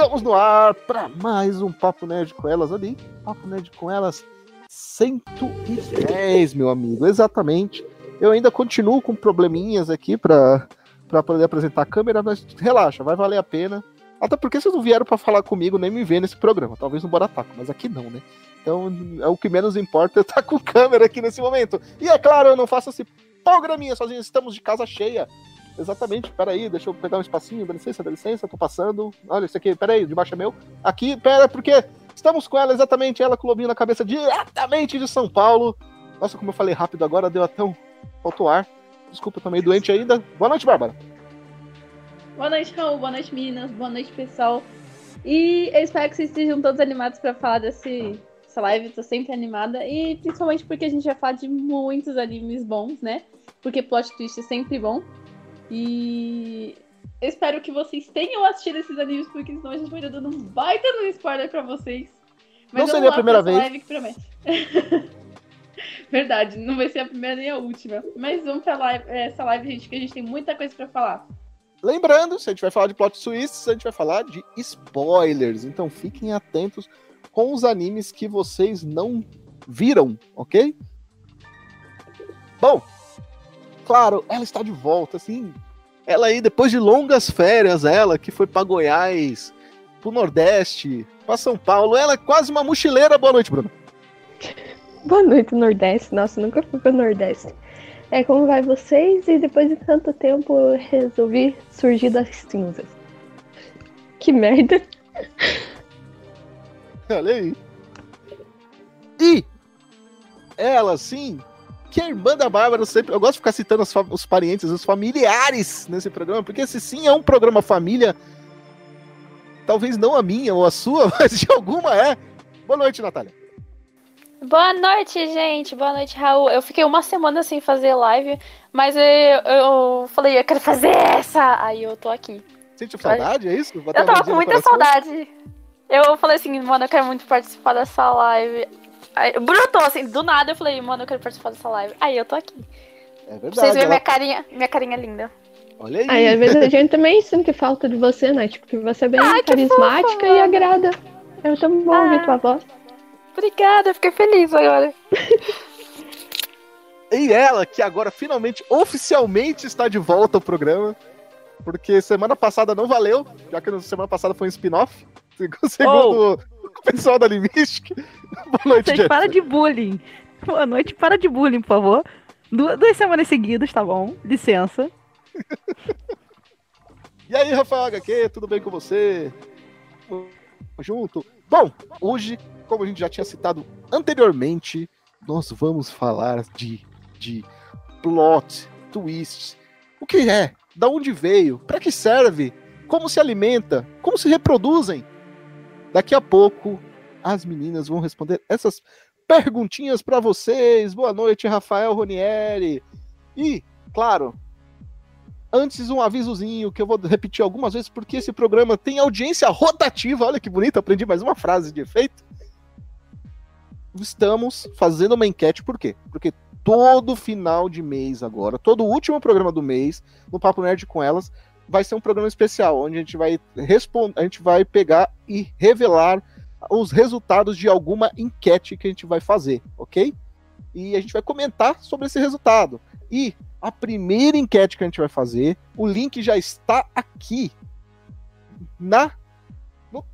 Estamos no ar para mais um Papo Nerd com elas ali. Papo Nerd com elas 110, meu amigo. Exatamente. Eu ainda continuo com probleminhas aqui para poder apresentar a câmera, mas relaxa, vai valer a pena. Até porque vocês não vieram para falar comigo nem me ver nesse programa, talvez no Borataco, mas aqui não, né? Então, é o que menos importa é estar com câmera aqui nesse momento. E é claro, eu não faço esse programinha sozinho, estamos de casa cheia. Exatamente, peraí, deixa eu pegar um espacinho, dá licença, dá licença, tô passando. Olha, isso aqui, peraí, debaixo é meu. Aqui, pera, porque estamos com ela exatamente, ela com o lobinho na cabeça, diretamente de São Paulo. Nossa, como eu falei rápido agora, deu até um. faltou ar. Desculpa, meio doente ainda. Boa noite, Bárbara. Boa noite, Raul. Boa noite, meninas. Boa noite, pessoal. E eu espero que vocês estejam todos animados para falar desse, dessa live. Tô sempre animada. E principalmente porque a gente vai falar de muitos animes bons, né? Porque plot twist é sempre bom. E espero que vocês tenham assistido esses animes, porque senão a gente vai dando um baita no spoiler pra vocês. Mas não seria a primeira vez. Live que promete. Verdade, não vai ser a primeira nem a última. Mas vamos pra live, essa live, gente, que a gente tem muita coisa pra falar. Lembrando, se a gente vai falar de plot twists, a gente vai falar de spoilers. Então fiquem atentos com os animes que vocês não viram, ok? Bom, claro, ela está de volta, assim. Ela aí, depois de longas férias, ela que foi para Goiás, pro Nordeste, para São Paulo, ela é quase uma mochileira. Boa noite, Bruno. Boa noite, Nordeste. Nossa, nunca fui pro Nordeste. É, como vai vocês? E depois de tanto tempo eu resolvi surgir das cinzas. Que merda. Olha aí. E ela, sim, que a irmã da Bárbara sempre. Eu gosto de ficar citando os, os parentes, os familiares nesse programa, porque esse sim é um programa família. Talvez não a minha ou a sua, mas de alguma é. Boa noite, Natália. Boa noite, gente. Boa noite, Raul. Eu fiquei uma semana sem fazer live, mas eu, eu falei, eu quero fazer essa. Aí eu tô aqui. Sente saudade, é isso? eu tava com muita saudade. Eu falei assim, mano, eu quero muito participar dessa live. Aí, brotou assim, do nada eu falei, mano, eu quero participar dessa live. Aí eu tô aqui. É verdade. Pra vocês verem ela... minha carinha, minha carinha linda. Olha aí. Aí às vezes a gente também sente falta de você, né? Tipo, que você é bem Ai, carismática e agrada. Eu tão bom ah. ouvir tua voz. Obrigada, fiquei feliz agora. e ela, que agora finalmente, oficialmente está de volta ao programa. Porque semana passada não valeu, já que semana passada foi um spin-off. Segundo oh. pessoal da Limistic. Boa noite, Vocês para de bullying. Boa noite, para de bullying, por favor. Du duas semanas seguidas, tá bom? Licença. e aí, Rafael HQ, tudo bem com você? Junto. Bom, hoje, como a gente já tinha citado anteriormente, nós vamos falar de, de plot, twists. O que é? Da onde veio? Para que serve? Como se alimenta? Como se reproduzem? Daqui a pouco as meninas vão responder essas perguntinhas para vocês. Boa noite, Rafael Ronieri. E, claro, antes um avisozinho que eu vou repetir algumas vezes porque esse programa tem audiência rotativa. Olha que bonito, aprendi mais uma frase de efeito. Estamos fazendo uma enquete, por quê? Porque todo final de mês agora, todo último programa do mês, no Papo Nerd com elas, vai ser um programa especial, onde a gente vai responder, a gente vai pegar e revelar os resultados de alguma enquete que a gente vai fazer, ok? E a gente vai comentar sobre esse resultado. E a primeira enquete que a gente vai fazer, o link já está aqui na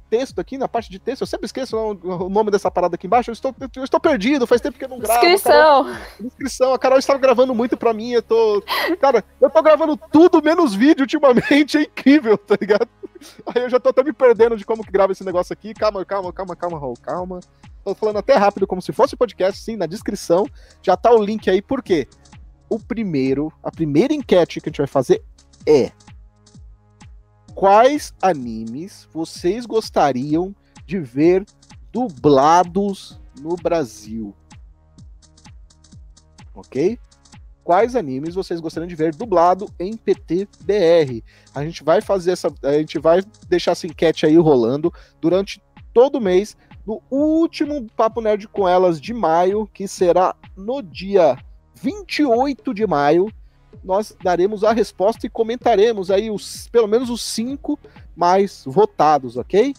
texto aqui, na parte de texto. Eu sempre esqueço o nome dessa parada aqui embaixo. Eu estou, eu estou perdido, faz tempo que eu não gravo. Descrição. Carol, descrição. A Carol estava gravando muito pra mim. Eu tô. Cara, eu tô gravando tudo menos vídeo ultimamente. É incrível, tá ligado? Aí eu já tô até me perdendo de como que grava esse negócio aqui. Calma, calma, calma, calma, Raul, calma. Tô falando até rápido, como se fosse podcast, sim, na descrição. Já tá o link aí, por quê? O primeiro, a primeira enquete que a gente vai fazer é quais animes vocês gostariam de ver dublados no Brasil? Ok? quais animes vocês gostariam de ver dublado em PTBR. A gente vai fazer essa, a gente vai deixar essa enquete aí rolando durante todo mês, no último Papo Nerd com elas de maio, que será no dia 28 de maio. Nós daremos a resposta e comentaremos aí os, pelo menos os cinco mais votados, ok?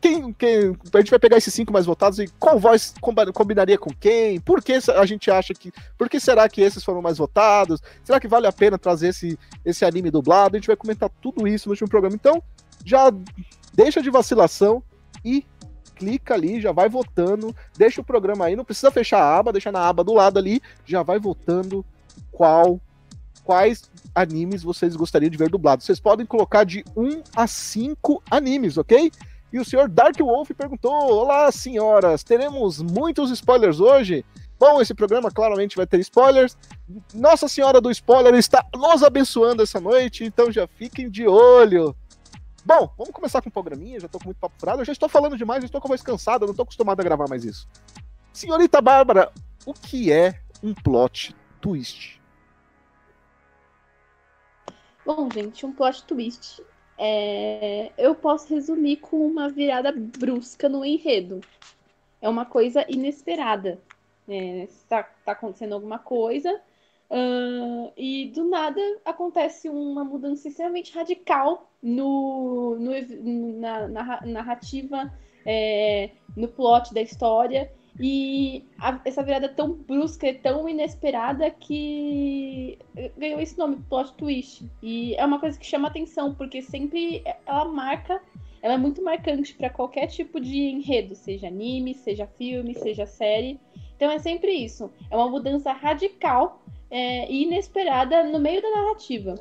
Quem, quem, a gente vai pegar esses cinco mais votados e qual voz combinaria com quem? Por que a gente acha que. Por que será que esses foram mais votados? Será que vale a pena trazer esse, esse anime dublado? A gente vai comentar tudo isso no último programa. Então, já deixa de vacilação e clica ali, já vai votando, deixa o programa aí, não precisa fechar a aba, deixa na aba do lado ali, já vai votando qual quais animes vocês gostariam de ver dublados. Vocês podem colocar de 1 a 5 animes, ok? E o senhor Dark Wolf perguntou: Olá, senhoras, teremos muitos spoilers hoje? Bom, esse programa claramente vai ter spoilers. Nossa Senhora do Spoiler está nos abençoando essa noite, então já fiquem de olho. Bom, vamos começar com o programinha, já tô com muito papo furado, eu já estou falando demais, já estou com a voz cansada, não tô acostumado a gravar mais isso. Senhorita Bárbara, o que é um plot twist? Bom, gente, um plot twist. É, Eu posso resumir com uma virada brusca no enredo. É uma coisa inesperada. É, tá, tá acontecendo alguma coisa ah, e do nada acontece uma mudança extremamente radical no, no na, na narrativa, é, no plot da história. E a- essa virada tão brusca e tão inesperada que ganhou esse nome, plot twist. E é uma coisa que chama atenção, porque sempre ela marca, ela é muito marcante para qualquer tipo de enredo, seja anime, seja filme, seja série. Então é sempre isso. É uma mudança radical é, e inesperada no meio da narrativa.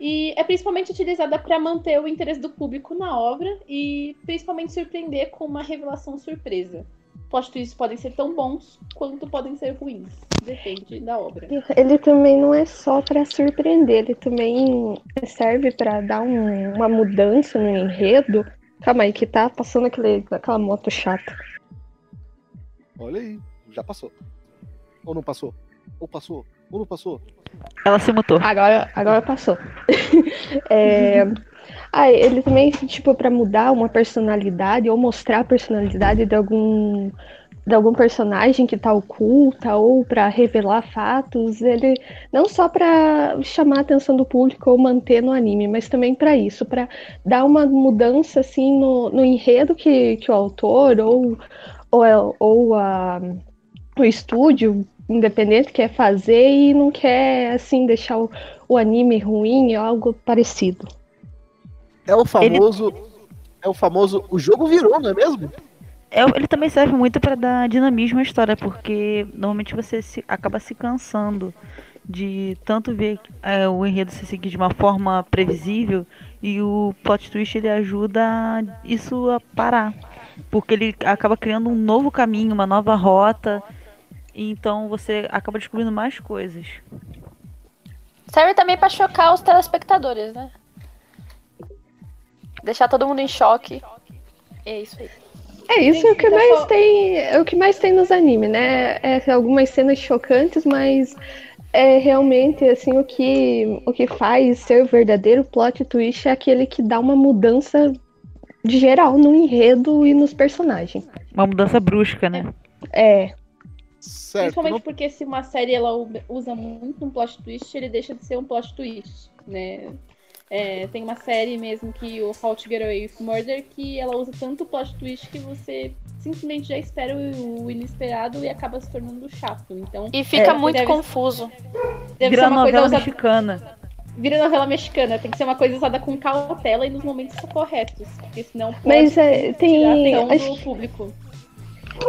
E é principalmente utilizada para manter o interesse do público na obra e principalmente surpreender com uma revelação surpresa. Plot twists podem ser tão bons quanto podem ser ruins. Depende da obra. Ele também não é só pra surpreender, ele também serve pra dar um- uma mudança no enredo. Calma aí, que tá passando aquele, aquela moto chata. Olha aí, já passou. Ou não passou? Ou passou? Ou não passou? Ela se mutou. Agora, agora passou. É, Ah, ele também, tipo, pra mudar uma personalidade ou mostrar a personalidade de algum de algum personagem que tá oculta ou pra revelar fatos, ele não só pra chamar a atenção do público ou manter no anime, mas também pra isso, pra dar uma mudança assim no, no enredo que, que o autor ou ou, ou a, o estúdio independente quer fazer e não quer assim deixar o, o anime ruim ou algo parecido. É o famoso. É o famoso. O jogo virou, não é mesmo? É, ele também serve muito pra dar dinamismo à história, porque normalmente você se- acaba se cansando de tanto ver é, o enredo se seguir de uma forma previsível e o plot twist ele ajuda isso a parar, porque ele acaba criando um novo caminho, uma nova rota, e então você acaba descobrindo mais coisas. Serve também pra chocar os telespectadores, né? Deixar todo mundo em choque. É isso aí. É isso é o que mais tem, é o que mais tem nos animes, né? É algumas cenas chocantes, mas é realmente assim o que o que faz ser verdadeiro plot twist é aquele que dá uma mudança de geral no enredo e nos personagens. Uma mudança brusca, né? É, Certo. Principalmente não- porque se uma série ela usa muito um plot twist, ele deixa de ser um plot twist, né? É, tem uma série mesmo que o How to Get Away with Murder que ela usa tanto plot twist que você simplesmente já espera o, inesperado e acaba se tornando chato. Então, E fica É. muito Deve- confuso. deve Vira ser uma coisa novela usada. mexicana. Vira novela mexicana, tem que ser uma coisa usada com cautela e nos momentos corretos. Porque senão pode Mas, é, tem- tirar a atenção acho- do público.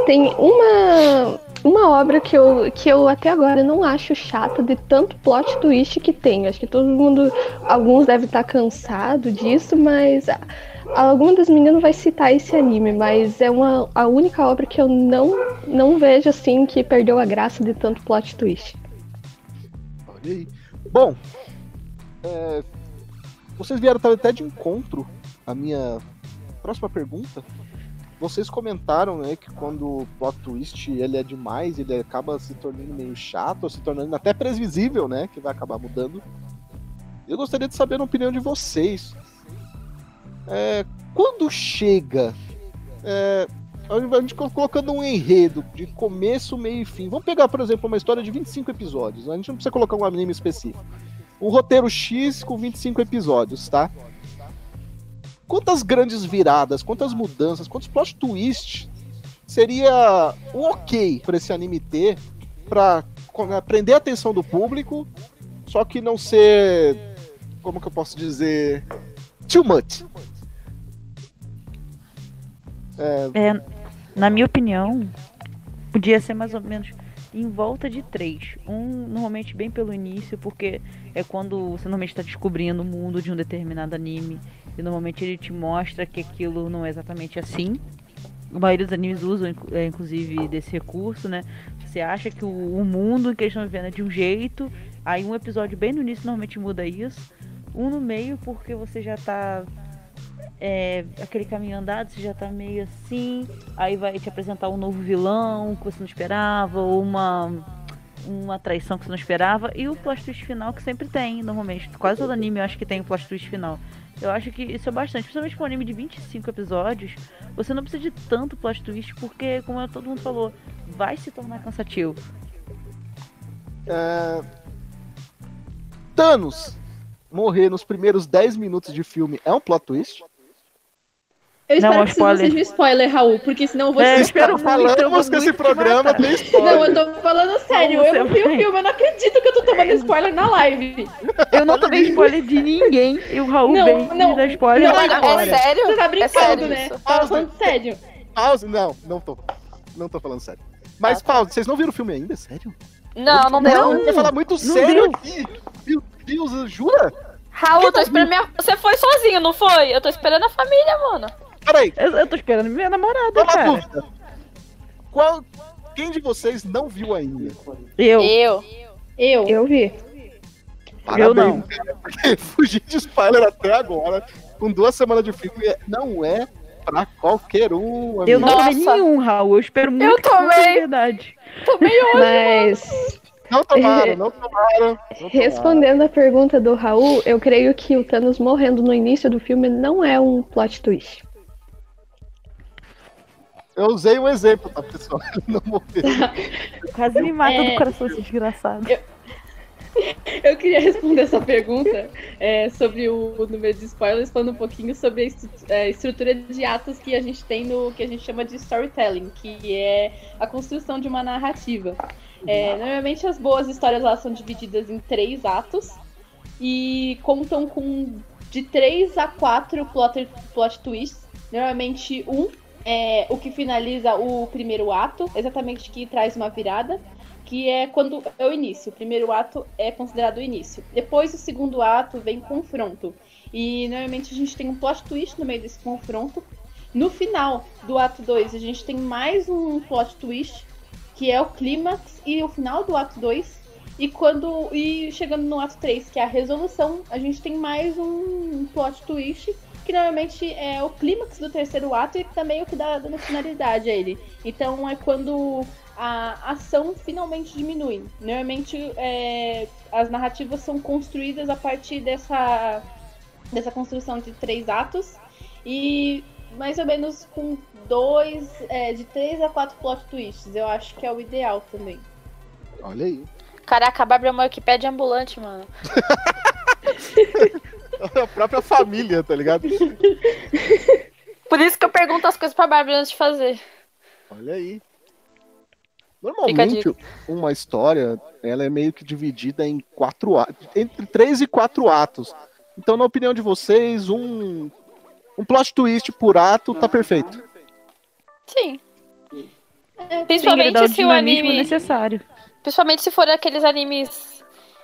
tem uma uma obra que eu, que eu até agora não acho chata de tanto plot twist que tem. Acho que todo mundo, alguns devem estar cansado disso, mas a- alguma das meninas vai citar esse anime, mas é uma a única obra que eu não não vejo assim que perdeu a graça de tanto plot twist. Olha aí. Bom, é, vocês vieram até de encontro à minha próxima pergunta. Vocês comentaram, né, que quando o plot twist ele é demais, ele acaba se tornando meio chato, se tornando até previsível, né, que vai acabar mudando. Eu gostaria de saber a opinião de vocês. É, quando chega, é, a gente co- colocando um enredo de começo, meio e fim. Vamos pegar, por exemplo, uma história de 25 episódios. A gente não precisa colocar um anime específico. Um roteiro X com 25 episódios, tá? Quantas grandes viradas, quantas mudanças, quantos plot twists seria o ok para esse anime ter para prender a atenção do público, só que não ser, como que eu posso dizer, too much. É, na minha opinião, podia ser mais ou menos em volta de três. Um normalmente bem pelo início, porque é quando você normalmente está descobrindo o mundo de um determinado anime. E normalmente ele te mostra que aquilo não é exatamente assim. A maioria dos animes usam, é, inclusive, desse recurso, né? Você acha que o, mundo que eles estão vivendo é de um jeito, aí um episódio bem no início normalmente muda isso. Um no meio, porque você já tá. É, aquele caminho andado, você já tá meio assim. Aí vai te apresentar um novo vilão que você não esperava, ou uma, uma traição que você não esperava. E o plot twist final que sempre tem, normalmente. Quase todo anime eu acho que tem o plot twist final. Eu acho que isso é bastante, principalmente para um anime de 25 episódios. Você não precisa de tanto plot twist, porque, como todo mundo falou, vai se tornar cansativo. É, Thanos morrer nos primeiros 10 minutos de filme é um plot twist? Eu Não, espero é que isso não spoiler. seja spoiler, Raul, porque senão eu vou É, te espero eu vou Falamos que esse programa tem spoiler. Não, eu tô falando sério. Como Eu não vi o filme, eu não acredito que eu tô tomando spoiler na live. Eu não tomei spoiler de ninguém e o Raul Não, vem não, me dar spoiler não, agora. É sério? Você tá É brincando, sério né? isso. Tá falando sério. Pause, não, não tô. Não tô falando sério. Mas, Ah, tá. pause, vocês não viram o filme ainda? Sério? Não, não Não, deu. vai falar muito sério aqui. Meu Deus, jura? Raul, eu tô esperando minha... Você foi sozinho, não foi? Eu tô esperando a família, mano. Peraí, Eu, eu tô esperando minha namorada, cara. dúvida. Qual, quem de vocês não viu ainda? Eu. Eu. Eu. Eu vi. Eu não. cara, porque fugir de spoiler até agora, com duas semanas de filme, não é pra qualquer um. Eu não amigo. tomei nenhum, Raul. Eu espero muito Eu tomei. verdade. Tomei hoje. Mas, Não tomaram, não tomaram. não tomaram. respondendo a pergunta do Raul, eu creio que o Thanos morrendo no início do filme não é um plot twist. Eu usei um exemplo, tá, pessoal? Não morreu. Quase me mata É. do coração esse desgraçado. Eu queria responder essa pergunta é, sobre o número de spoilers, falando um pouquinho sobre a é, estrutura de atos que a gente tem no que a gente chama de storytelling, que é a construção de uma narrativa. É, normalmente as boas histórias elas são divididas em três atos e contam com de três a quatro plot, plot twists. Normalmente um é o que finaliza o primeiro ato, exatamente que traz uma virada que é quando é o início. O primeiro ato é considerado o início. Depois, o segundo ato vem confronto. E normalmente a gente tem um plot twist no meio desse confronto. No final do ato 2, a gente tem mais um plot twist, que é o clímax e o final do ato 2. E quando e chegando no ato 3, que é a resolução, a gente tem mais um plot twist, que normalmente é o clímax do terceiro ato e também é o que dá dando finalidade a ele. Então é quando a ação finalmente diminui. Normalmente é, as narrativas são construídas a partir dessa, dessa construção de três atos e mais ou menos com dois, é, de três a quatro plot twists. Eu acho que é o ideal também. Olha aí. Caraca, a Bárbara é uma Wikipédia ambulante, mano. A própria família, tá ligado? Por isso que eu pergunto as coisas pra Bárbara antes de fazer. Olha aí. Normalmente, uma história, ela é meio que dividida em quatro atos, entre três e quatro atos. Então, na opinião de vocês, um, um plot twist por ato tá perfeito. Sim. É, Sim, Principalmente o se o anime. necessário. Principalmente se for aqueles animes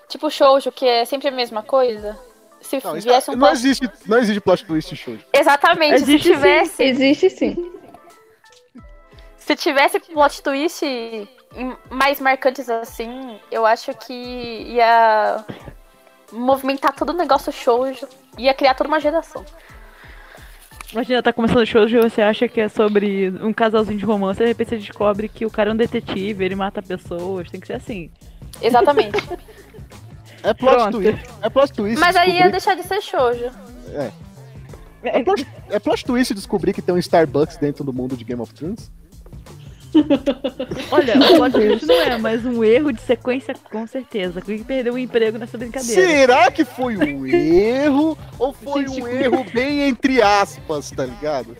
tipo shoujo, que é sempre a mesma coisa. Se Não, viesse um não, plot... existe, não existe plot twist show. Exatamente, Existe se tivesse. Existe sim. Se tivesse plot twist mais marcantes assim, eu acho que ia movimentar todo o negócio shoujo. Ia criar toda uma geração. Imagina, tá começando o show e você acha que é sobre um casalzinho de romance, e de repente você descobre que o cara é um detetive, ele mata pessoas, tem que ser assim. Exatamente. É plot Pronto. twist. É plot twist. Mas aí ia deixar de ser shoujo. é, plot, é plot twist descobrir que tem um Starbucks dentro do mundo de Game of Thrones? Olha, o plot twist não é, mas um erro de sequência com certeza. Quem perdeu o emprego nessa brincadeira. Será que foi um erro ou foi Gente, um erro bem entre aspas, tá ligado?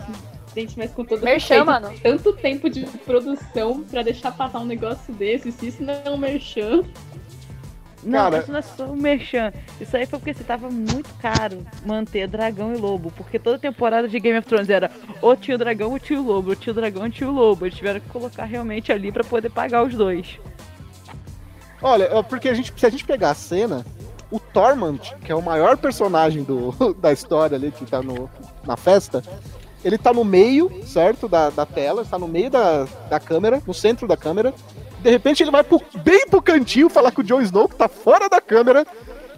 Gente, mas com todo Merchan, respeito, mano. tanto tempo de produção pra deixar passar um negócio desse, se isso não é um merchan. Não, Cara- isso não é só um merchan. Isso aí foi porque se tava muito caro manter dragão e lobo. Porque toda temporada de Game of Thrones era o dragão ou tinha o lobo, ou tinha o dragão ou tinha o lobo. Eles tiveram que colocar realmente ali pra poder pagar os dois. Olha, é porque a gente, se a gente pegar a cena, o Tormund, que é o maior personagem do, da história ali, que tá no, na festa, ele tá no meio, certo, da, da tela, está no meio da, da câmera, no centro da câmera. De repente ele vai pro- bem pro cantinho falar com o Jon Snow, que tá fora da câmera,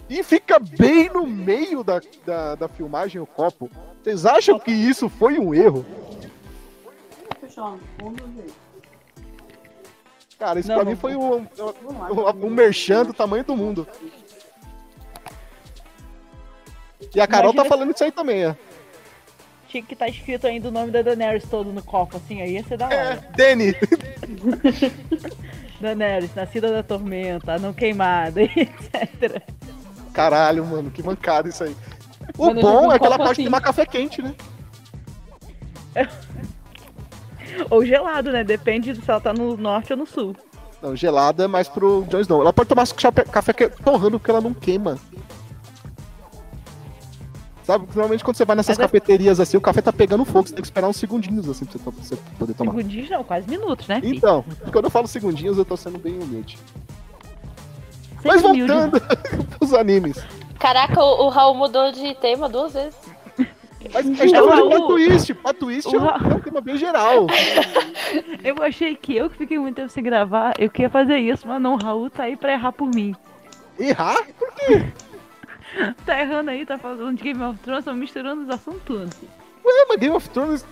e fica bem no meio da, da, da filmagem o copo. Vocês acham que isso foi um erro? Cara, isso Não, pra não- mim foi um, um, um merchan do tamanho do mundo. E a Carol Imagina tá falando isso aí também, ó. Tinha que estar escrito ainda o nome da Daenerys todo no copo, assim, aí ia ser da É, hora. Daenerys, nascida da tormenta, não queimada, etc. Caralho, mano, que mancada isso aí. O Mano, bom é um que ela pode assim. tomar café quente, né? Ou gelado, né? Depende se ela tá no norte ou no sul. Não, gelada é mais pro Jon Snow. Ela pode tomar café torrando porque ela não queima. Sabe, normalmente quando você vai nessas Mas é- cafeterias assim, o café tá pegando fogo, você tem que esperar uns segundinhos assim pra você, to- pra você poder tomar. Segundinhos não, quase minutos, né, filho? Então, quando eu falo segundinhos, eu tô sendo bem humilde. Sempre Mas voltando pros animes. Caraca, o, o Raul mudou de tema duas vezes. Mas a gente tá É o falando de Raul. plot twist. Plot twist O é um- é um tema bem geral. Eu achei que eu que fiquei muito tempo sem gravar, eu queria fazer isso, mas não, o Raul tá aí pra errar por mim. Errar? Tá errando aí, tá falando de Game of Thrones, tá misturando os assuntos tudo. É, mas Game of Thrones,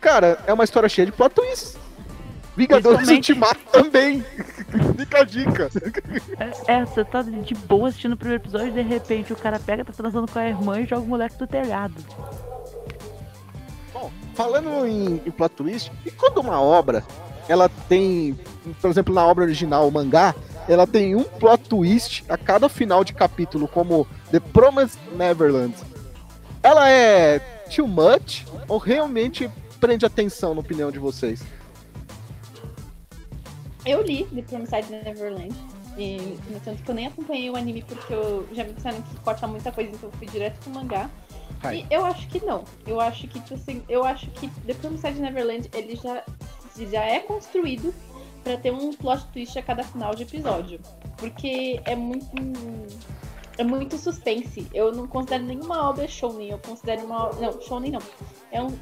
cara, é uma história cheia de plot twists. Vingadores Ultimato também. Fica a dica. É, é, você tá de boa assistindo o primeiro episódio e de repente o cara pega, tá transando com a irmã e joga o moleque do telhado. Bom, falando em, em plot twist, e quando uma obra, ela tem, por exemplo, na obra original, o mangá, ela tem um plot twist a cada final de capítulo, como The Promised Neverland. Ela é too much ou realmente prende atenção, na opinião de vocês? Eu li The Promised Neverland. E, no tanto que eu nem acompanhei o anime porque eu já me disseram que corta muita coisa, então eu fui direto pro mangá. Ai. E eu acho que não. Eu acho que, tipo assim, eu acho que The Promised Neverland ele já, já é construído pra ter um plot twist a cada final de episódio. Porque é muito. É muito suspense. Eu não considero nenhuma obra shounen. Eu considero uma. Não, shounen não. É um.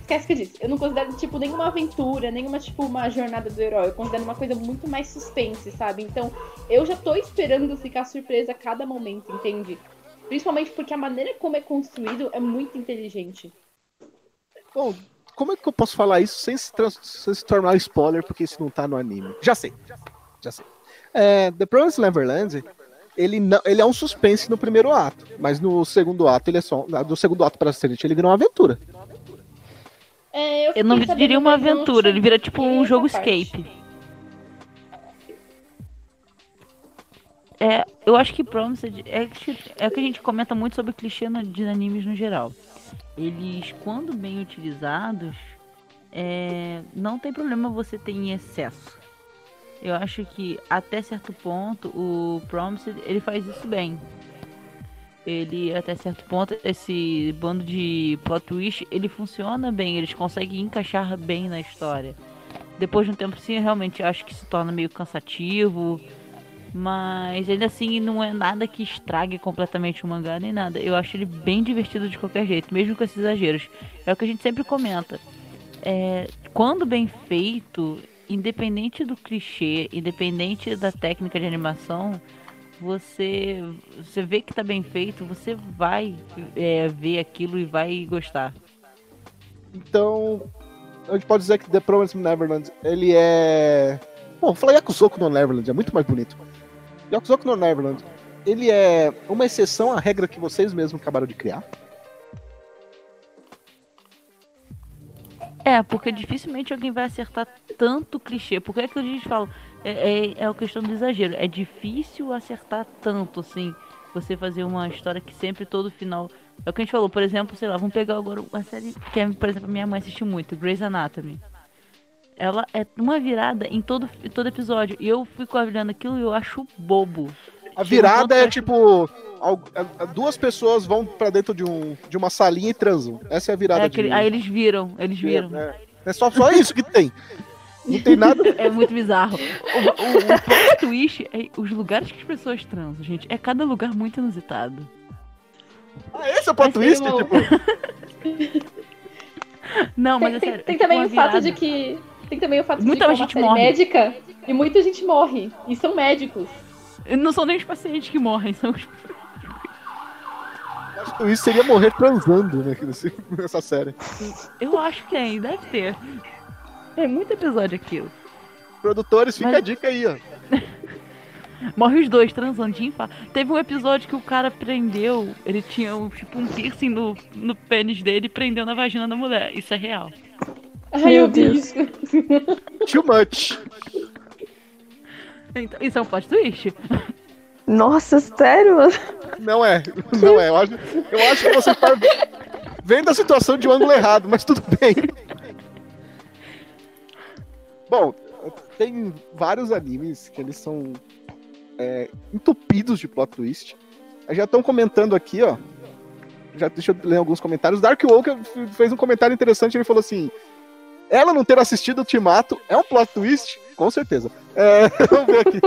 Esquece que eu disse. Eu não considero, tipo, nenhuma aventura, nenhuma, tipo, uma jornada do herói. Eu considero uma coisa muito mais suspense, sabe? Então, eu já tô esperando ficar surpresa a cada momento, entende? Principalmente porque a maneira como é construído é muito inteligente. Bom, como é que eu posso falar isso sem se, trans- sem se tornar spoiler, porque isso não tá no anime? Já sei, já sei. É, The Promised Neverland, ele, não, ele é um suspense no primeiro ato, mas no segundo ato ele é só. Do segundo ato pra frente ele vira uma aventura. É, Eu não fiquei sabendo, diria uma eu não aventura, ele vira tipo um jogo parte. escape. É, eu acho que Promised é, que- é o que a gente comenta muito sobre clichê de animes no geral. Eles, quando bem utilizados, é, não tem problema você ter em excesso. Eu acho que até certo ponto o Promised ele faz isso bem. Ele até certo ponto esse bando de plot twist ele funciona bem, eles conseguem encaixar bem na história. Depois de um tempo sim, realmente acho que se torna meio cansativo, mas ainda assim não é nada que estrague completamente o mangá nem nada. Eu acho ele bem divertido de qualquer jeito, mesmo com esses exageros. É o que a gente sempre comenta. É, quando bem feito, independente do clichê, independente da técnica de animação, você, você vê que tá bem feito, você vai é, ver aquilo e vai gostar. Então, a gente pode dizer que The Promised Neverland, ele é. Bom, vou falar Yakusoku no Neverland, é muito mais bonito. Yakusoku no Neverland, ele é uma exceção à regra que vocês mesmos acabaram de criar. É, porque dificilmente alguém vai acertar tanto clichê. Porque é que a gente fala, é, é, é a questão do exagero. É difícil acertar tanto, assim, você fazer uma história que sempre todo final. É o que a gente falou, por exemplo, sei lá, vamos pegar agora uma série que, por exemplo, minha mãe assistiu muito, Grey's Anatomy. Ela é uma virada em todo, em todo episódio. E eu fico olhando aquilo e eu acho bobo. A virada é tipo. a- a- Duas pessoas vão pra dentro de, um, de uma salinha e transam. Essa é a virada É aquele- de. Aí eles viram, eles viram. É, é só, só isso que tem. Não tem nada. É muito bizarro. O, o, o twist é os lugares que as pessoas transam, gente. É cada lugar muito inusitado. Ah, esse é o plot tem twist? uma- Tipo, Não, mas Tem, é tem- sério. tem é também o uma fato de que. Tem também o fato Muita de que é uma gente série morre. médica e muita gente morre. E são médicos. Não são nem os pacientes que morrem, são os. twist seria morrer transando né, nessa série. Eu acho que tem, deve ter. É muito episódio aquilo. Produtores, fica Mas- a dica aí, ó. Morre os dois transando de infarto. Teve um episódio que o cara prendeu, ele tinha um, tipo um piercing no, no pênis dele e prendeu na vagina da mulher. Isso é real. Ai, Meu eu vi Deus. isso. Too much. Então, isso é um plot twist. Nossa, sério? Não é, não é. Eu acho, eu acho que você tá vendo a situação de um ângulo errado, mas tudo bem. Bom, tem vários animes que eles são é, entupidos de plot twist. Já estão comentando aqui, ó. Já deixa eu ler alguns comentários. Dark Walker fez um comentário interessante. Ele falou assim: Ela não ter assistido o Ultimato é um plot twist? Com certeza. É, vamos ver aqui.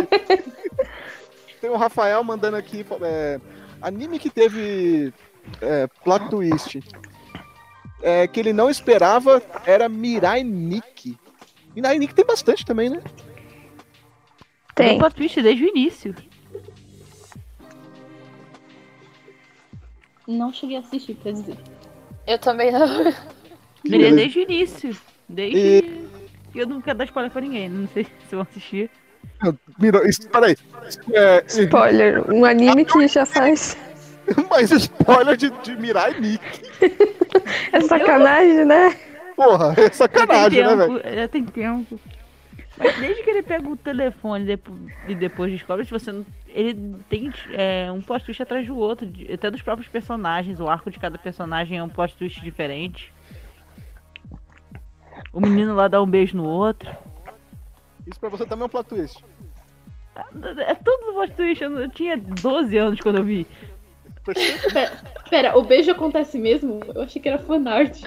Tem o Rafael mandando aqui. é, anime que teve é, plot twist. É, que ele não esperava era Mirai Nikki. Mirai Nikki tem bastante também, né? Tem Tem. plot twist desde o início. Não cheguei a assistir, quer dizer. Eu também não. Ele é desde o início. Desde. Eu não quero dar spoiler pra ninguém, não sei se vão assistir. Mira, isso, peraí. É, Spoiler. Um anime que já faz. mas spoiler de, de Mirai Nikki. É sacanagem, né? Porra, é sacanagem, né, velho? tempo, já tem tempo. Mas desde que ele pega o telefone depo- e depois descobre que você não. Ele tem é, um plot twist atrás do outro, até dos próprios personagens. O arco de cada personagem é um plot twist diferente. O menino lá dá um beijo no outro. Isso pra você também é um plot twist. É tudo plot twist. Eu, tinha 12 anos quando eu vi. Pera, pera, o beijo acontece mesmo? Eu achei que era fanart.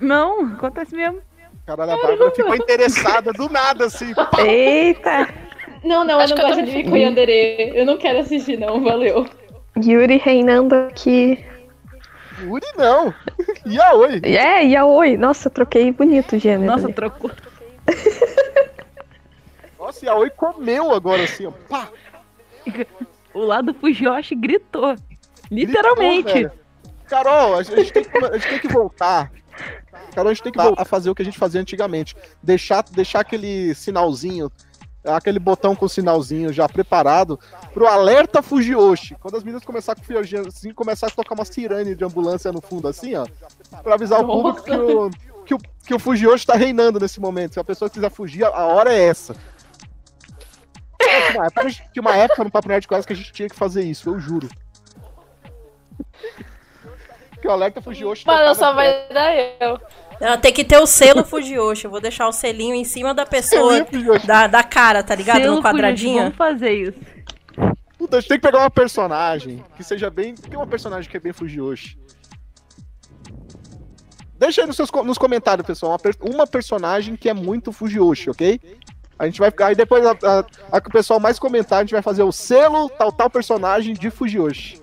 Não, acontece mesmo. Caralho, a Bárbara ficou interessada do nada, assim. Eita! Não, não, Acho eu não eu gosto de com Yandere. Eu não quero assistir, não, valeu. Yuri reinando aqui. Yuri não. Yaoi. É, yaoi. Nossa, troquei bonito o gênero. Nossa, ali. trocou. Nossa, Yaoi comeu agora, assim, ó. Pá. O lado Fujoshi gritou. Literalmente. Gritou. Carol, a gente, tem que, a gente tem que voltar. Carol, a gente tem que voltar a fazer o que a gente fazia antigamente. Deixar, deixar aquele sinalzinho, aquele botão com sinalzinho já preparado pro alerta Fujiyoshi. Quando as meninas começar com o Fujiyoshi, assim, começar a tocar uma sirene de ambulância no fundo, assim, ó. Pra avisar o público que o, que o, que o Fujiyoshi tá reinando nesse momento. Se a pessoa quiser fugir, a- hora é essa. É, Tinha uma época, tinha uma época no Papo Nerd quase que a gente tinha que fazer isso, eu juro. Que o alerta Fujiyoshi Mano, só vai dar eu. Não, tem que ter o selo Fujiyoshi. Eu vou deixar o selinho em cima da pessoa, Fujiyoshi. da, da cara, tá ligado? Selo no Fujoshi, quadradinho. Vamos fazer isso. Puta, a gente tem que pegar uma personagem que seja bem. Tem uma personagem que é bem Fujiyoshi. Deixa aí nos, seus, nos comentários, pessoal, uma, uma personagem que é muito Fujiyoshi, ok? A gente vai ficar. Aí depois a, a- a que o pessoal mais comentar, a gente vai fazer o selo tal, tal personagem de Fujiyoshi.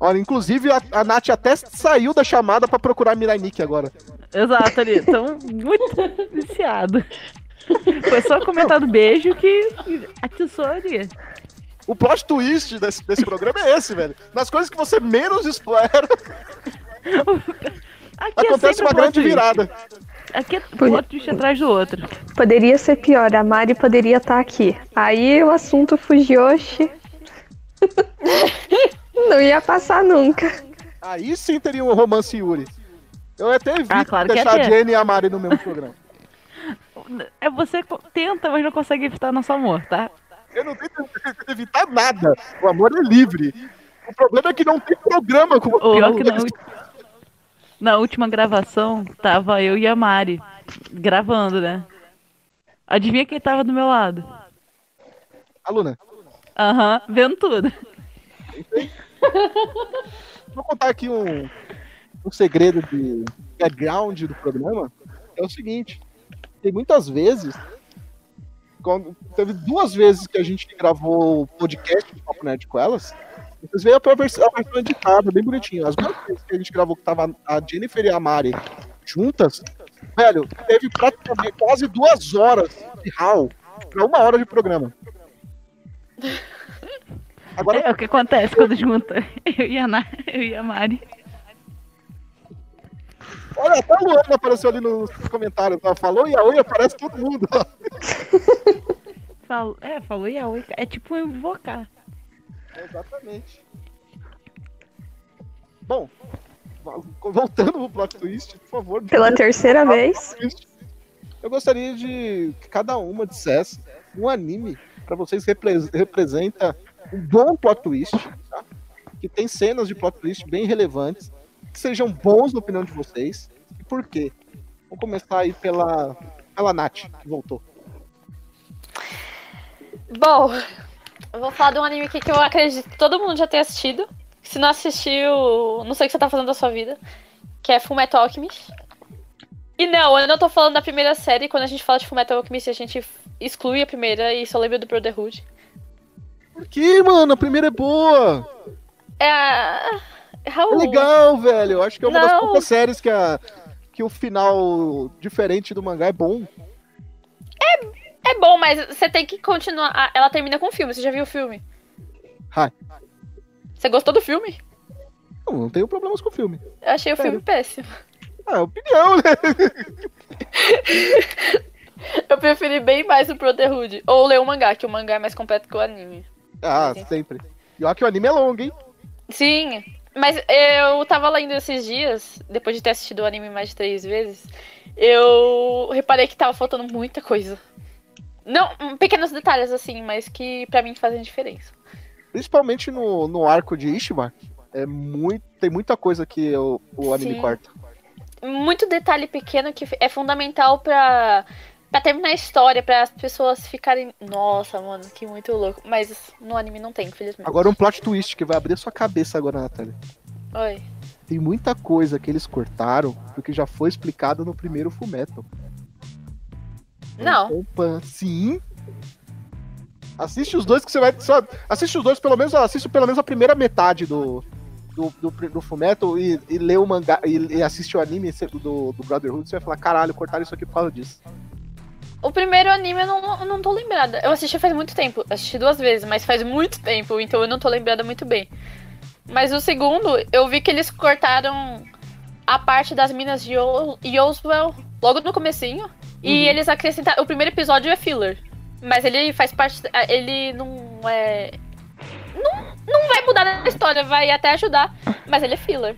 Olha, inclusive a, a Nath até saiu da chamada pra procurar Mirai Nikki agora. Exato, ali. Tão muito viciado. Foi só comentar do beijo que atiçou ali. O plot twist desse, desse programa é esse, velho. Nas coisas que você menos espera, Aqui acontece é uma grande twist. virada. Aqui é plot twist atrás do outro. Poderia ser pior, a Mari poderia estar aqui. Aí o assunto Fujiyoshi. Não ia passar nunca. Aí sim teria um romance Yuri. Eu até evito Ah, claro deixar a. Jenny e a Mari no mesmo programa. É você tenta, mas não consegue evitar nosso amor, tá? Eu não tento evitar nada. O amor é livre. O problema é que não tem programa com Pior que na, ulti- na última gravação, tava eu e a Mari gravando, né? Adivinha quem tava do meu lado? Aluna, Aham, vendo tudo. vou contar aqui um, um segredo de background do programa. É o seguinte: tem muitas vezes. Quando, teve duas vezes que a gente gravou o podcast do Papo Nerd com elas. Vocês veio a versão, a versão editada, bem bonitinho. As duas vezes que a gente gravou que tava a Jennifer e a Mari juntas, velho, teve praticamente quase duas horas de HAL pra uma hora de programa. Agora, É o que acontece quando junta eu e a, Na- eu e a Mari. olha, até a Luana apareceu ali nos comentários. Ela falou e a Oi aparece todo mundo. Falo, é, falou e a oi. É tipo invocar. Exatamente. Bom, voltando pro plot twist, por favor. Pela terceira vez. Eu gostaria de que cada uma dissesse um anime pra vocês repre- representa um bom plot twist, tá? que tem cenas de plot twist bem relevantes, que sejam bons na opinião de vocês e por quê. Vamos começar aí pela, pela Nath, que voltou. Bom, eu vou falar de um anime aqui que eu acredito que todo mundo já tenha assistido. Se não assistiu, não sei o que você tá fazendo da sua vida. Que é Fullmetal Alchemist. E não, eu não tô falando da primeira série. Quando a gente fala de Fullmetal Alchemist, a gente exclui a primeira e só lembra do Brotherhood. Por que, mano? A primeira é boa! É a... É Raul, legal, velho. Eu acho que é uma das Não. poucas séries que, a, que o final diferente do mangá é bom. é bom, mas você tem que continuar. Ah, Ela termina com o filme, você já viu o filme? Hi. Você gostou do filme? Não, não tenho problemas com o filme. Eu achei o filme péssimo. Ah, opinião, né? Eu preferi bem mais o Brotherhood. Ou ler o mangá, que o mangá é mais completo que o anime. Ah, sempre. E olha que o anime é longo, hein? Sim, mas eu tava lendo esses dias, depois de ter assistido o anime mais de três vezes, eu reparei que tava faltando muita coisa. Não, hum, pequenos detalhes assim, mas que pra mim fazem diferença. Principalmente no, no arco de Ishima. É muito, tem muita coisa que o, o anime Sim. corta. Muito detalhe pequeno que é fundamental pra, pra terminar a história, para as pessoas ficarem. Nossa, mano, que muito louco. Mas no anime não tem, infelizmente. Agora um plot twist que vai abrir a sua cabeça agora, Natália. Oi. Tem muita coisa que eles cortaram porque já foi explicado no primeiro Fullmetal. Não. Opa, sim. Assiste os dois que você vai. Só, assiste os dois, pelo menos. Assiste pelo menos a primeira metade do. Do, do, do Fullmetal e, e lê o mangá e, e assiste o anime do, do Brotherhood, você vai falar, caralho, cortaram isso aqui por causa disso. O primeiro anime eu não, eu não tô lembrada. Eu assisti faz muito tempo. Assisti duas vezes, mas faz muito tempo, então eu não tô lembrada muito bem. Mas o segundo, eu vi que eles cortaram a parte das minas de Yo- Yoswell logo no comecinho. E Uhum. eles acrescentaram. O primeiro episódio é filler. Mas ele faz parte. Ele não é. Não, não vai mudar a história, vai até ajudar. Mas ele é filler.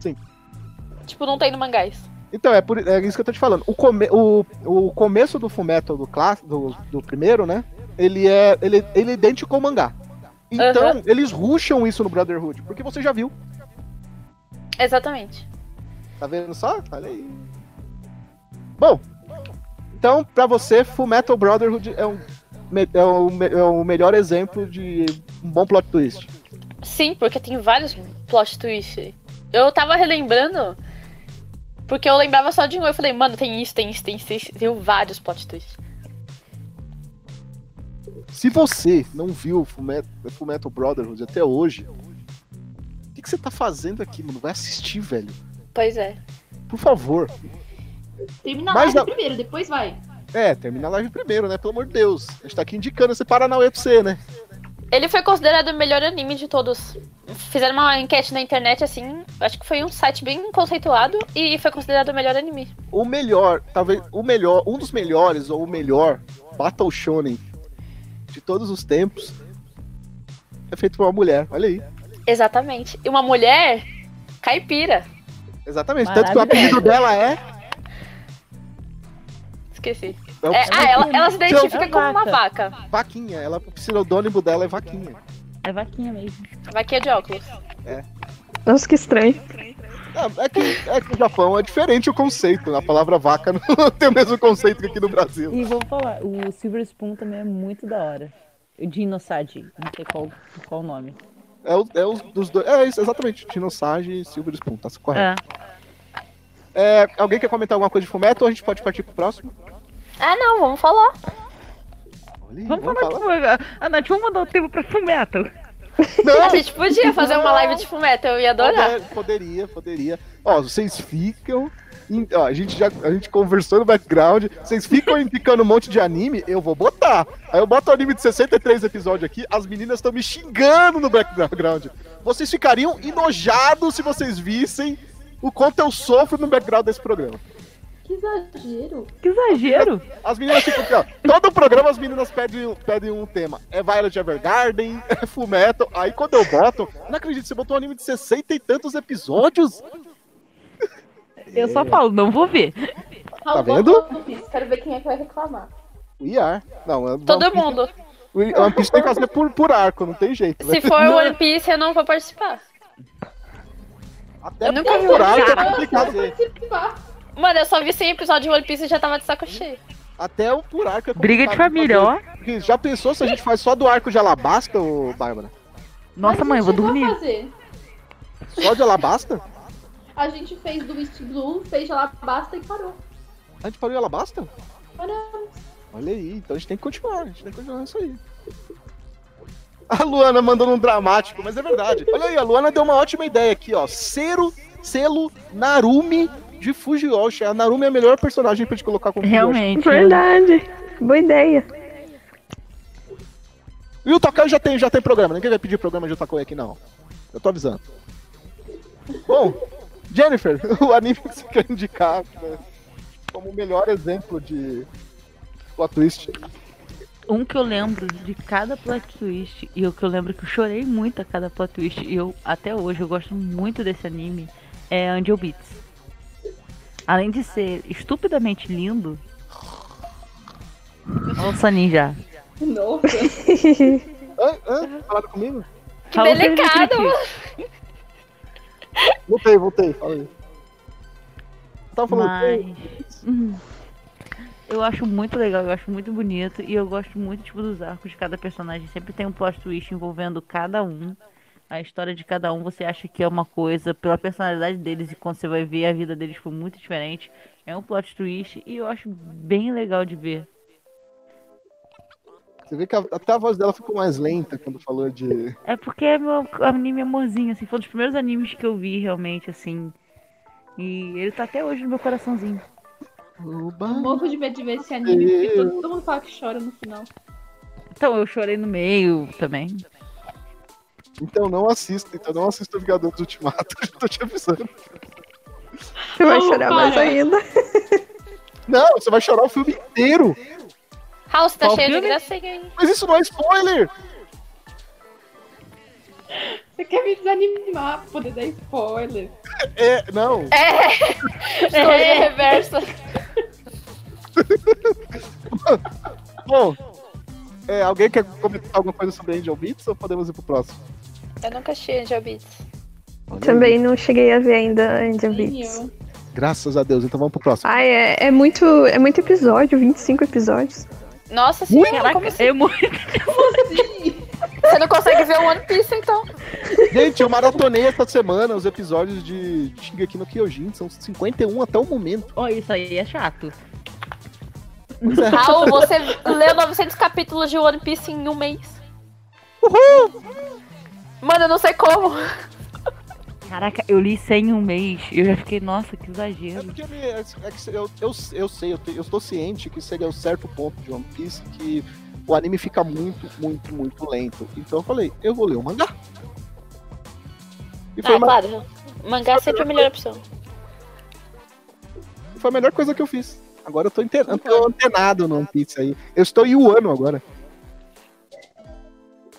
Sim. Tipo, não tem no mangá isso. Então, é, por, é isso que eu tô te falando. O, come, o, o começo do Fullmetal do, class, do, do primeiro, né? Ele é, ele, ele é idêntico ao mangá. Então, Aham. eles ruxam isso no Brotherhood, porque você já viu. Exatamente. Tá vendo só? Olha aí. Bom, então, pra você, Fullmetal Brotherhood é, um, é, o, é o melhor exemplo de um bom plot twist. Sim, porque tem vários plot twists. Eu tava relembrando. Porque eu lembrava só de um. Eu falei, mano, tem isso, tem isso, tem isso, tem, isso. tem vários plot twists. Se você não viu Fullmetal, Fullmetal Brotherhood até hoje, o que, que você tá fazendo aqui, mano? Vai assistir, velho. Pois é. Por favor. Termina Mas a live a- primeiro, depois vai. É, termina a live primeiro, né? Pelo amor de Deus. A gente tá aqui indicando esse Paranauê pra você, né? Ele foi considerado o melhor anime de todos. Fizeram uma enquete na internet, assim. Acho que foi um site bem conceituado. E foi considerado o melhor anime. O melhor, talvez o melhor, um dos melhores, ou o melhor Battle Shonen de todos os tempos é feito por uma mulher. Olha aí. Exatamente. E uma mulher caipira. Exatamente. Tanto que o apelido dela é. Esqueci. É o É, ah, ela, ela se identifica É como uma vaca. vaca. Vaquinha. Ela, o pseudônimo dela é Vaquinha. É vaquinha mesmo. Vaquinha de óculos. Nossa, que estranho. É, é que, é que no Japão é diferente o conceito. A palavra vaca não tem o mesmo conceito que aqui no Brasil. E vou falar, o Silver Spoon também é muito da hora. O Dinossauro, não sei qual, qual o nome. É, o, é os dos dois. É isso, exatamente. Dinossauro e Silver Spoon, tá correto. É. É, alguém quer comentar alguma coisa de fumeto ou a gente pode partir pro próximo? Ah, não, vamos falar. Olha aí, Vamos falar de Fullmetal. Ah, Nath, vamos mandar o tempo pra Fullmetal. Não, A gente podia fazer uma live de fumeto, eu ia adorar. Poder- Poderia, poderia. Ó, vocês ficam. em- ó, a gente já a gente conversou no background. Vocês ficam indicando um monte de anime, eu vou botar. Aí eu boto o anime de 63 episódios aqui, as meninas estão me xingando no background. Vocês ficariam enojados se vocês vissem o quanto eu sofro no background desse programa. Que exagero. Que exagero. As meninas ficam aqui, ó. Todo o programa as meninas pedem, pedem um tema. É Violet Evergarden, é Fullmetal. Aí quando eu boto, não acredito, você botou um anime de 60 e tantos episódios? Eu só falo, não vou ver. Raul, vendo? bota One Piece, Quero ver quem é que vai reclamar. We are. Não, é- Todo One Piece- mundo. O One Piece tem que fazer por, por arco, não tem jeito. né? Se for One Piece, eu não vou participar. Até eu nunca por arco é complicado. vai participar. Mano, eu só vi 100 episódios de One Piece e já tava de saco cheio. Até o por arco é. Briga de família, ó. Já pensou se a gente faz só do arco de Alabasta, ô Bárbara? Nossa, mãe, a eu vou dormir. fazer. Só de Alabasta? A gente fez do East Blue, fez de Alabasta e parou. A gente parou em Alabasta? Paramos. Olha aí, então a gente tem que continuar, a gente tem que continuar isso aí. A Luana mandando um dramático, mas é verdade. Olha aí, a Luana deu uma ótima ideia aqui, ó. Sero, selo Narumi de Fujiyoshi. A Narumi é a melhor personagem pra gente colocar como Fujiyoshi. Realmente. Verdade. Boa ideia. E o Tokai já tem, já tem programa. Ninguém vai pedir programa de Tokai aqui, não. Eu tô avisando. Bom, Jennifer, o anime que você quer indicar né, como o melhor exemplo de plot twist. Um que eu lembro de cada plot twist, e o que eu lembro que eu chorei muito a cada plot twist, e eu até hoje eu gosto muito desse anime, é Angel Beats. Além de ser estupidamente lindo. Nossa, ninja. Nossa. Hã? Hã? Falaram comigo? Que ele delicado. Voltei, voltei. Fala aí. Tava falando. Mas. Uhum. Eu acho muito legal, eu acho muito bonito e eu gosto muito tipo, dos arcos de cada personagem. Sempre tem um plot twist envolvendo cada um. A história de cada um você acha que é uma coisa pela personalidade deles e quando você vai ver a vida deles foi muito diferente. É um plot twist e eu acho bem legal de ver. Você vê que a- até a voz dela ficou mais lenta quando falou de. É porque é meu anime amorzinho, assim, foi um dos primeiros animes que eu vi realmente, assim. E ele tá até hoje no meu coraçãozinho. Eu morro de medo de ver esse anime, porque todo, todo mundo fala que chora no final. Então eu chorei no meio também. Então não assista, então não assista o Vingadores Ultimato, eu tô te avisando. Você vai Não, chorar para. mais ainda. Não, você vai chorar o filme inteiro. Raul, você tá Qual cheio de filme? gracinha aí. Mas isso não é spoiler! Você quer me desanimar pra poder dar spoiler? É, não. História reversa. Bom, é, alguém quer comentar alguma coisa sobre Angel Beats ou podemos ir pro próximo? Eu nunca achei Angel Beats. Também não cheguei a ver ainda Angel Nem Beats. eu. Graças a Deus, então vamos pro próximo. Ai, é, é muito, é muito episódio, 25 episódios. Nossa senhora, Caraca, como assim? é muito. Você não consegue ver o One Piece, então? Gente, eu maratonei essa semana os episódios de Shingeki no Kyojin, são 51 até o momento. Ó, isso aí é chato. É. Raul, você leu 900 capítulos de One Piece em um mês. Mano, eu não sei como. Caraca, eu li 100 em um mês. Eu já fiquei, nossa, que É exagero. porque é, é que eu, eu, eu sei, eu, te- eu estou ciente que seria o certo ponto de One Piece que o anime fica muito, muito, muito lento. Então eu falei, eu vou ler o mangá. E foi, Ah, uma- claro. Mangá é sempre a melhor opção. foi a melhor coisa que eu fiz. Agora eu tô, ante- eu tô antenado no One Piece aí. Eu estou em Wano agora.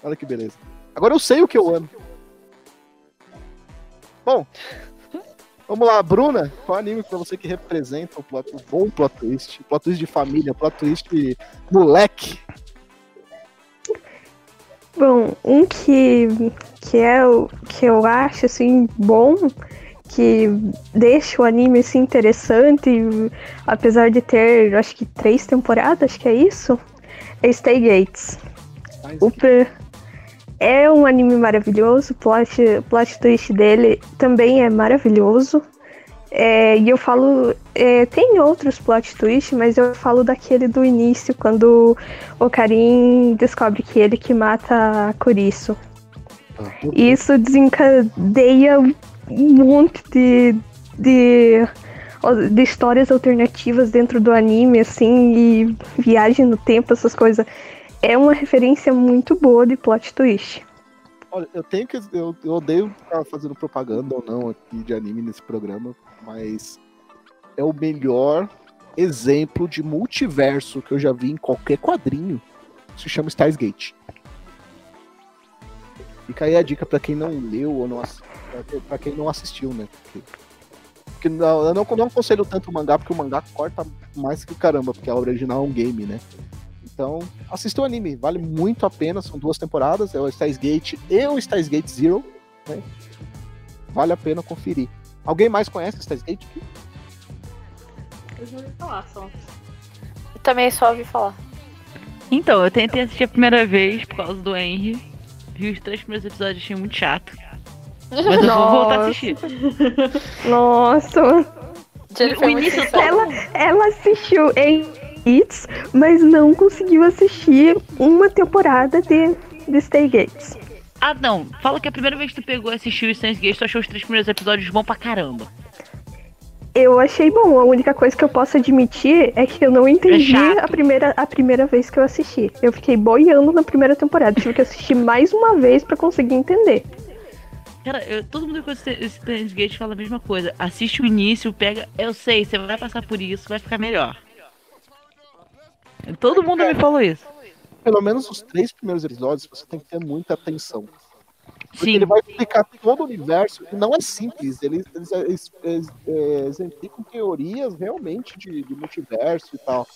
Olha que beleza. Agora eu sei o que eu amo. Bom, Vamos lá, Bruna, qual anime pra você que representa o, plot, o bom plot twist? Plot twist de família, plot twist de moleque. Bom, um que, que é o que eu acho assim bom, que deixa o anime assim interessante, apesar de ter acho que três temporadas, acho que é isso, é Stay Gates. O per- É um anime maravilhoso, o plot, plot twist dele também é maravilhoso. É, e eu falo. é, tem outros plot twists, mas eu falo daquele do início, quando o Karim descobre que ele que mata a Kurisu. E isso desencadeia um monte de, de, de histórias alternativas dentro do anime, assim, e viagem no tempo, essas coisas. É uma referência muito boa de plot twist. Olha, eu tenho que. Eu, eu odeio ficar fazendo propaganda ou não aqui de anime nesse programa, mas é o melhor exemplo de multiverso que eu já vi em qualquer quadrinho. Se chama Stars Gate. Fica aí a dica pra quem não leu ou não pra quem não assistiu, né? Porque, porque não, eu não, não aconselho tanto o mangá, porque o mangá corta mais que caramba, porque a original é um game, né? Então, assista o anime, vale muito a pena, são duas temporadas, é o Stars Gate e o Stars Gate Zero, né? Vale a pena conferir. Alguém mais conhece o Stars Gate? Eu já ouvi falar só. Eu também só ouvi falar. Então, eu tentei assistir a primeira vez por causa do Henry. Vi os três primeiros episódios, achei muito chato. Mas eu vou voltar a Nossa. assistir. Nossa, O é início sincera. ela, ela assistiu em It's, mas não conseguiu assistir uma temporada de, de Stay Gates. Ah, não. Fala que a primeira vez que tu pegou e assistiu o Sense Gate, tu achou os três primeiros episódios bom pra caramba. Eu achei bom, a única coisa que eu posso admitir é que eu não entendi chato. a primeira, a primeira vez que eu assisti. Eu fiquei boiando na primeira temporada, tive que assistir mais uma vez pra conseguir entender. Cara, eu- todo mundo que esse Sense Gate fala a mesma coisa. Assiste o início, pega. Eu sei, você vai passar por isso, vai ficar melhor. Todo mundo me falou isso. Pelo menos os três primeiros episódios você tem que ter muita atenção. Porque Sim. ele vai explicar todo o universo e não é simples. Eles, eles, eles- eles, é, exemplificam teorias realmente de, de multiverso e tal.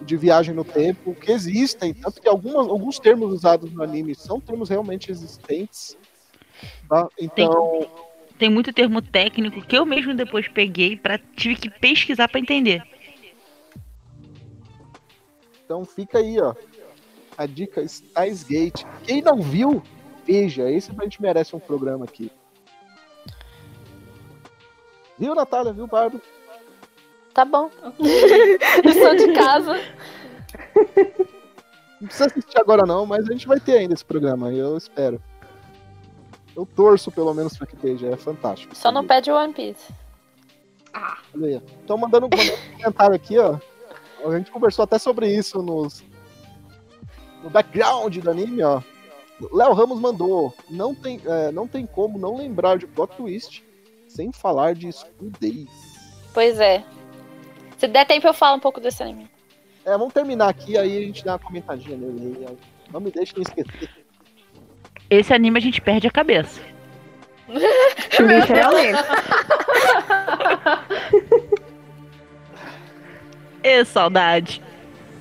De viagem no tempo, que existem. Tanto que algumas, alguns termos usados no anime são termos realmente existentes. tá? Então, Tem muito termo técnico que eu mesmo depois peguei pra. tive que pesquisar pra entender. Então fica aí, ó. A dica Styles Gate. Quem não viu, veja. Esse a gente merece um programa aqui. Viu, Natália? Viu, Bárbara? Tá bom. Lição de casa. Não precisa assistir agora não, mas a gente vai ter ainda esse programa, eu espero. Eu torço pelo menos pra que esteja, é fantástico. Só não pede One Piece. Olha aí. Então mandando, mandando um comentário aqui, ó. A gente conversou até sobre isso nos, no background do anime, ó. Léo Ramos mandou. Não tem, é, não tem como não lembrar de plot twist sem falar de Days. Pois é. Se der tempo, eu falo um pouco desse anime. É, vamos terminar aqui, aí a gente dá uma comentadinha nele. aí. Não me deixe me esquecer. Esse anime a gente perde a cabeça. Literalmente. Ê, saudade.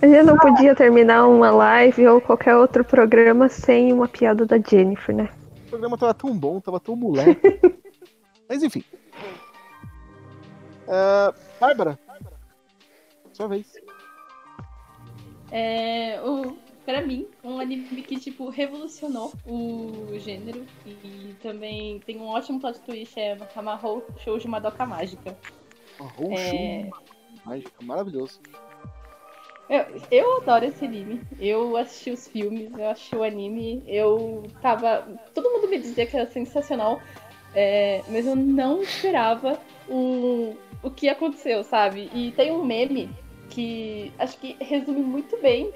A gente não podia terminar uma live ou qualquer outro programa sem uma piada da Jennifer, né? O programa tava tão bom, tava tão moleque. Mas enfim. Ah, Bárbara. Sua vez. É, o, pra mim, um anime que, tipo, revolucionou o gênero e também tem um ótimo plot twist, é Hamahou Shoujo Madoka Mágica. Arroz, É, mágica, maravilhoso. eu, eu adoro esse anime. Eu assisti os filmes, eu assisti o anime, eu tava... Todo mundo me dizia que era sensacional, é, mas eu não esperava o, o que aconteceu, sabe? E tem um meme que acho que resume muito bem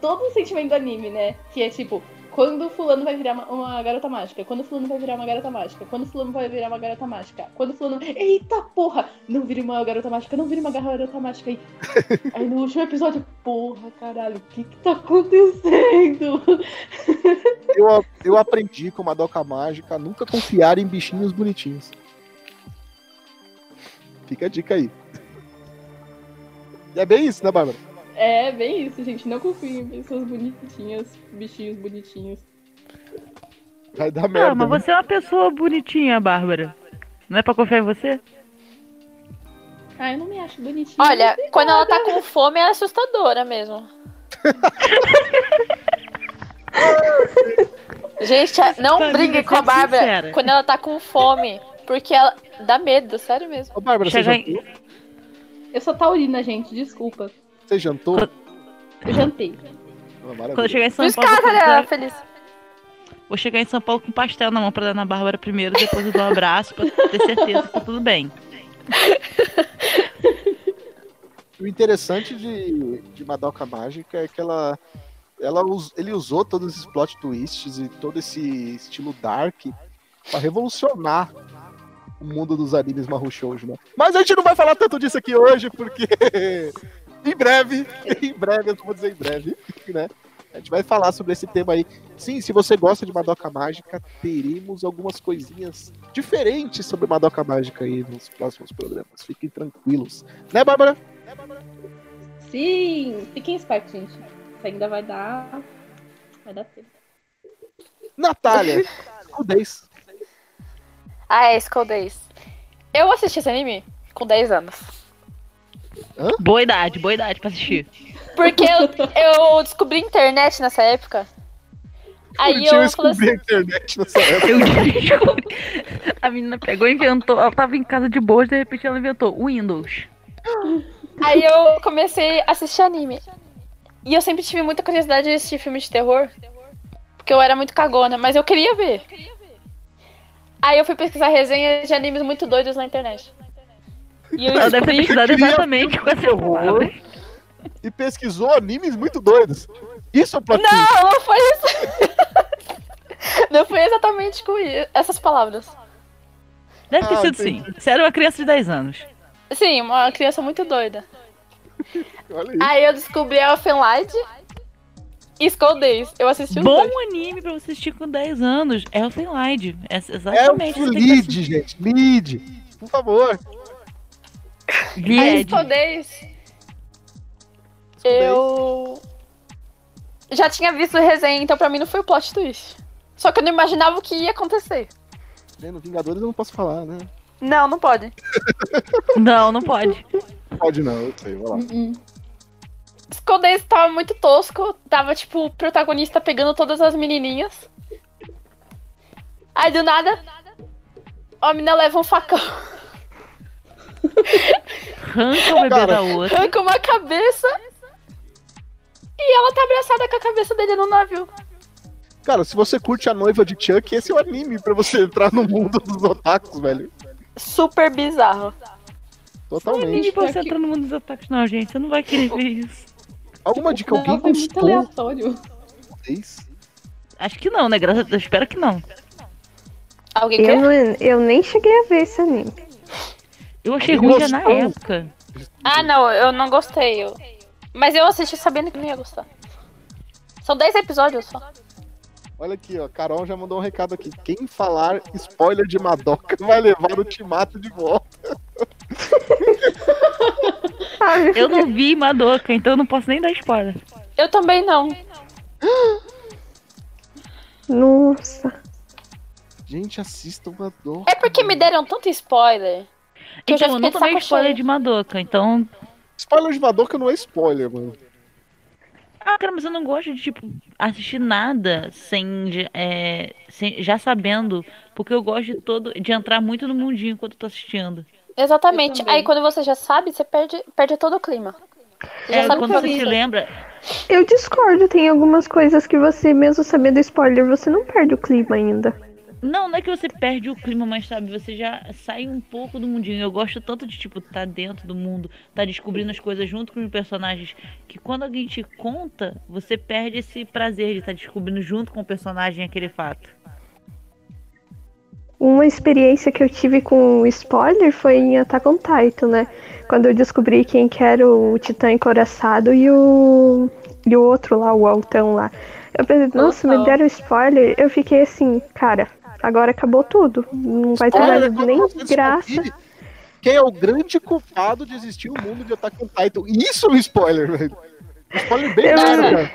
todo o sentimento do anime, né? Que é tipo, quando o fulano vai virar uma, uma garota mágica, quando o fulano vai virar uma garota mágica, quando o fulano vai virar uma garota mágica, quando o fulano. Eita porra! Não vira uma garota mágica, não vira uma garota mágica aí. aí no último episódio, porra, caralho, o que que tá acontecendo? Eu, eu aprendi com Madoka Mágica a nunca confiar em bichinhos bonitinhos. Fica a dica aí. E é bem isso, né, Bárbara? É bem isso, gente. Não confiem em pessoas bonitinhas, bichinhos bonitinhos. Vai dar merda. Ah, mas né? você é uma pessoa bonitinha, Bárbara. Não é pra confiar em você? Ah, eu não me acho bonitinha. Olha, quando ela tá com fome é assustadora mesmo. Gente, não brigue com a Bárbara sincera. quando ela tá com fome. Porque ela dá medo, sério mesmo. Ô, Bárbara, você Chega em- jantou? Eu sou taurina, gente. Desculpa. Você jantou? Eu jantei. Quando eu chegar em São Paulo, vou, tá feliz. vou chegar em São Paulo com pastel na mão pra dar na Bárbara primeiro, depois eu dou um abraço pra ter certeza que tá tudo bem. O interessante de, de Madoka Mágica é que ela, ela us- ele usou todos esses plot twists e todo esse estilo dark pra revolucionar o mundo dos animes Mahou Shoujo, né? Mas a gente não vai falar tanto disso aqui hoje, porque em breve, em breve, eu vou dizer em breve, né? A gente vai falar sobre esse tema aí. Sim, se você gosta de Madoka Mágica, teremos algumas coisinhas diferentes sobre Madoka Mágica aí nos próximos programas. Fiquem tranquilos. Né, Bárbara? Sim, fiquem espertos, gente. Isso ainda vai dar. Vai dar tempo. Natália, Cudez. Ah, é, Skull Days. Eu assisti esse anime com 10 anos. Boa idade, boa idade pra assistir. Porque eu, eu descobri internet nessa época. Aí eu eu falei descobri assim, a internet nessa época. Eu descobri. A menina pegou e inventou. Ela tava em casa de boa, de repente ela inventou Windows. Aí eu comecei a assistir anime. E eu sempre tive muita curiosidade de assistir filme de terror. Porque eu era muito cagona, mas eu queria ver. Aí eu fui pesquisar resenhas de animes muito doidos na internet. E eu Ela deve ter pesquisado exatamente com essa palavra. E pesquisou animes muito doidos. Isso é o plot. Não, não foi isso. Não foi exatamente com essas palavras. Deve ter Ah, sido sim. Você era uma criança de 10 anos. Sim, uma criança muito doida. Olha aí. Aí eu descobri Elfenlight e Skull Days. Eu assisti os Bom dois. anime pra você assistir com 10 anos. Elfenlight. É É exatamente. o você tem que lead, gente. Lead. Por favor. Days eu já tinha visto resenha, então pra mim não foi o plot twist. Só que eu não imaginava o que ia acontecer. No Vingadores eu não posso falar, né? Não, não pode. Não, não pode. Pode não, eu sei. Vai lá. Skull Days tava muito tosco. Tava, tipo, o protagonista pegando todas as menininhas. Aí, do nada, a menina leva um facão, Arranca o bebê Cara, da outra. arranca uma cabeça. E ela tá abraçada com a cabeça dele no navio. Cara, se você curte a noiva de Chuck, esse é o anime pra você entrar no mundo dos otakus, velho. Super bizarro. Totalmente. Ninguém pode Pior que- entrar no mundo dos ataques, não, gente. Você não vai querer ver isso. Alguma dica? Não, Alguém foi muito gostou aleatório. Acho que não, né? Graças a Deus, espero que não. Alguém Eu, quer? não, eu nem cheguei a ver esse anime. Eu achei ruim já na época. Ah, não, eu não gostei. eu- Mas eu assisti sabendo que não ia gostar. São 10 episódios só. Olha aqui, ó. Carol já mandou um recado aqui. Quem falar spoiler de Madoka vai levar o Timato de volta. Eu não vi Madoka, então eu não posso nem dar spoiler. Eu também não. Nossa. Gente, assistam Madoka. É porque me deram tanto spoiler. Que eu já Então, eu fiquei não de tomei spoiler cheio. de Madoka, então. Spoiler de Madoka não é spoiler, mano. Ah, cara, mas eu não gosto de, tipo, assistir nada sem, é, sem- já sabendo. Porque eu gosto de todo. de entrar muito no mundinho enquanto eu tô assistindo. Exatamente. Aí quando você já sabe, você perde, perde todo o clima. Você É, já sabe quando você se lembra. Eu discordo, tem algumas coisas que você, mesmo sabendo spoiler, você não perde o clima ainda. Não, não é que você perde o clima, mas sabe, você já sai um pouco do mundinho. Eu gosto tanto de, tipo, estar dentro do mundo, estar descobrindo as coisas junto com os personagens, que quando alguém te conta, você perde esse prazer de estar descobrindo junto com o personagem aquele fato. Uma experiência que eu tive com spoiler foi em Attack on Titan, né? Quando eu descobri quem que era o Titã Encoraçado e o. e o outro lá, o Altão lá. Eu pensei, nossa, me deram spoiler. Eu fiquei assim, cara, agora acabou tudo. Não vai ter mais é nem graça. quem é o grande culpado de existir o mundo de Attack on Titan. Isso é um spoiler, velho. Spoiler bem Eu- claro, cara.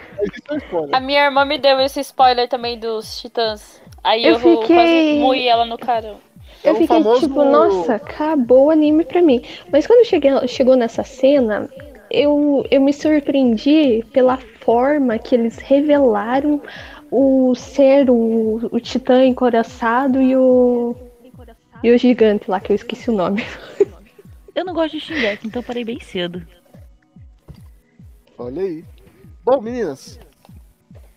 É spoiler. A minha irmã me deu esse spoiler também dos Titãs. Aí Eu eu, fiquei- quase moí ela no carão. É Eu o fiquei famoso- tipo, nossa, acabou o anime pra mim. Mas quando cheguei, chegou nessa cena, eu, eu me surpreendi pela forma que eles revelaram o ser, o, o titã encoraçado e o. E o gigante lá, que eu esqueci o nome. Eu não gosto de Shingeki, então eu parei bem cedo. Olha aí. Bom, meninas,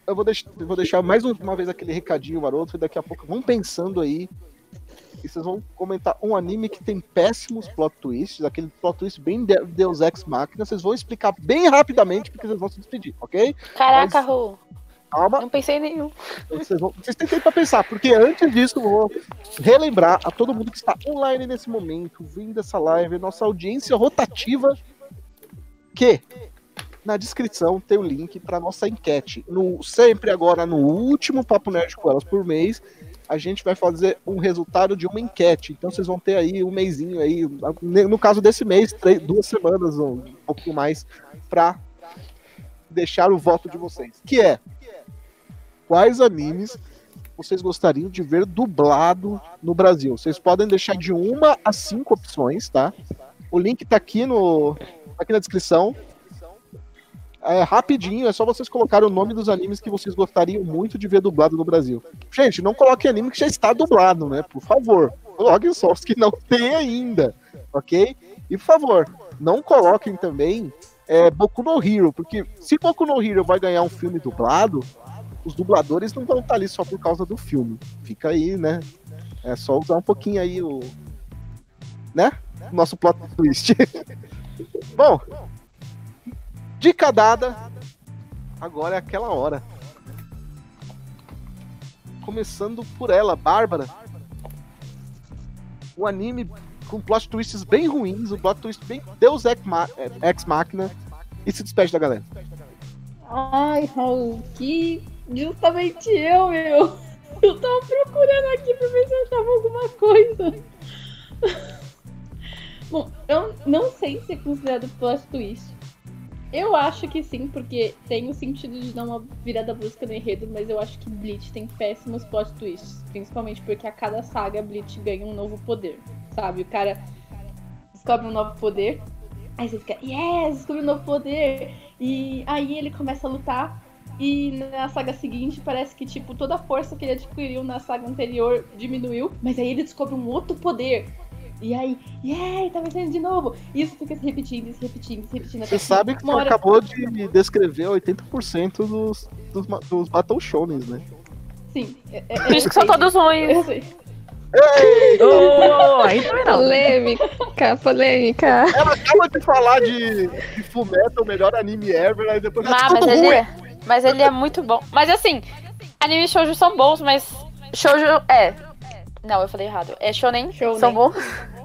eu vou, deix- vou deixar mais um- uma vez aquele recadinho maroto e daqui a pouco vão pensando aí. E vocês vão comentar um anime que tem péssimos plot twists, aquele plot twist bem de- Deus Ex Machina. Vocês vão explicar bem rapidamente porque vocês vão se despedir, ok? Caraca, Mas- Ru. Calma, Não pensei em nenhum. vocês, vão, vocês têm tempo pra pensar, porque antes disso eu vou relembrar a todo mundo que está online nesse momento, vindo essa live, nossa audiência rotativa, que na descrição tem o link para nossa enquete. No, sempre agora, no último Papo Nerd com elas por mês, a gente vai fazer um resultado de uma enquete. Então vocês vão ter aí um mêsinho aí, no caso desse mês, três, duas semanas ou um pouquinho mais, para deixar o voto de vocês. Que é quais animes vocês gostariam de ver dublado no Brasil? Vocês podem deixar de uma a cinco opções, tá? O link tá aqui no aqui na descrição. É rapidinho, é só vocês colocarem o nome dos animes que vocês gostariam muito de ver dublado no Brasil. Gente, não coloque anime que já está dublado, né? Por favor. Coloquem só os que não tem ainda, ok? E por favor, não coloquem também é, Boku no Hero, porque se Boku no Hero vai ganhar um filme dublado, os dubladores não vão estar ali só por causa do filme. Fica aí, né? É só usar um pouquinho aí o. Né? O nosso plot twist. Bom, dica dada. Agora é aquela hora. Começando por ela, Bárbara. O anime com plot twists bem ruins, o plot twist bem Deus Ex, Ma Ex Machina. E se despede da galera. Ai, Raul, que justamente eu, meu. Eu tava procurando aqui pra ver se eu achava alguma coisa. Bom, eu não sei se é considerado plot twist. Eu acho que sim, porque tem o sentido de dar uma virada brusca no enredo, mas eu acho que Bleach tem péssimos plot twists. Principalmente porque a cada saga Bleach ganha um novo poder, sabe? O cara descobre um novo poder, aí você fica, yes, descobri um novo poder. E aí ele começa a lutar. E na saga seguinte parece que tipo toda a força que ele adquiriu na saga anterior diminuiu, mas aí ele descobre um outro poder. E aí, yeah, tá vencendo de novo. E isso fica se repetindo, se repetindo, se repetindo. Você sabe que hora- acabou de descrever 80% dos, dos, dos Battle Shonens, né? Sim. É, é, Por isso que são todos ruins. Eu sei. Oh, aí também não. Polêmica, polêmica. Ela acaba de falar de, de Fullmetal, o melhor anime ever, aí depois Ah, mas é, mas ele é muito bom. Mas assim, animes shoujo são bons, mas shoujo é. Não, eu falei errado. É shonen, Shonen. são bons.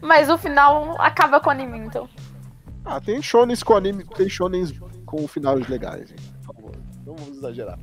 Mas o final acaba com o anime, então. Ah, tem shonens com anime, tem shonens com finais legais, gente. Por favor, não vamos exagerar.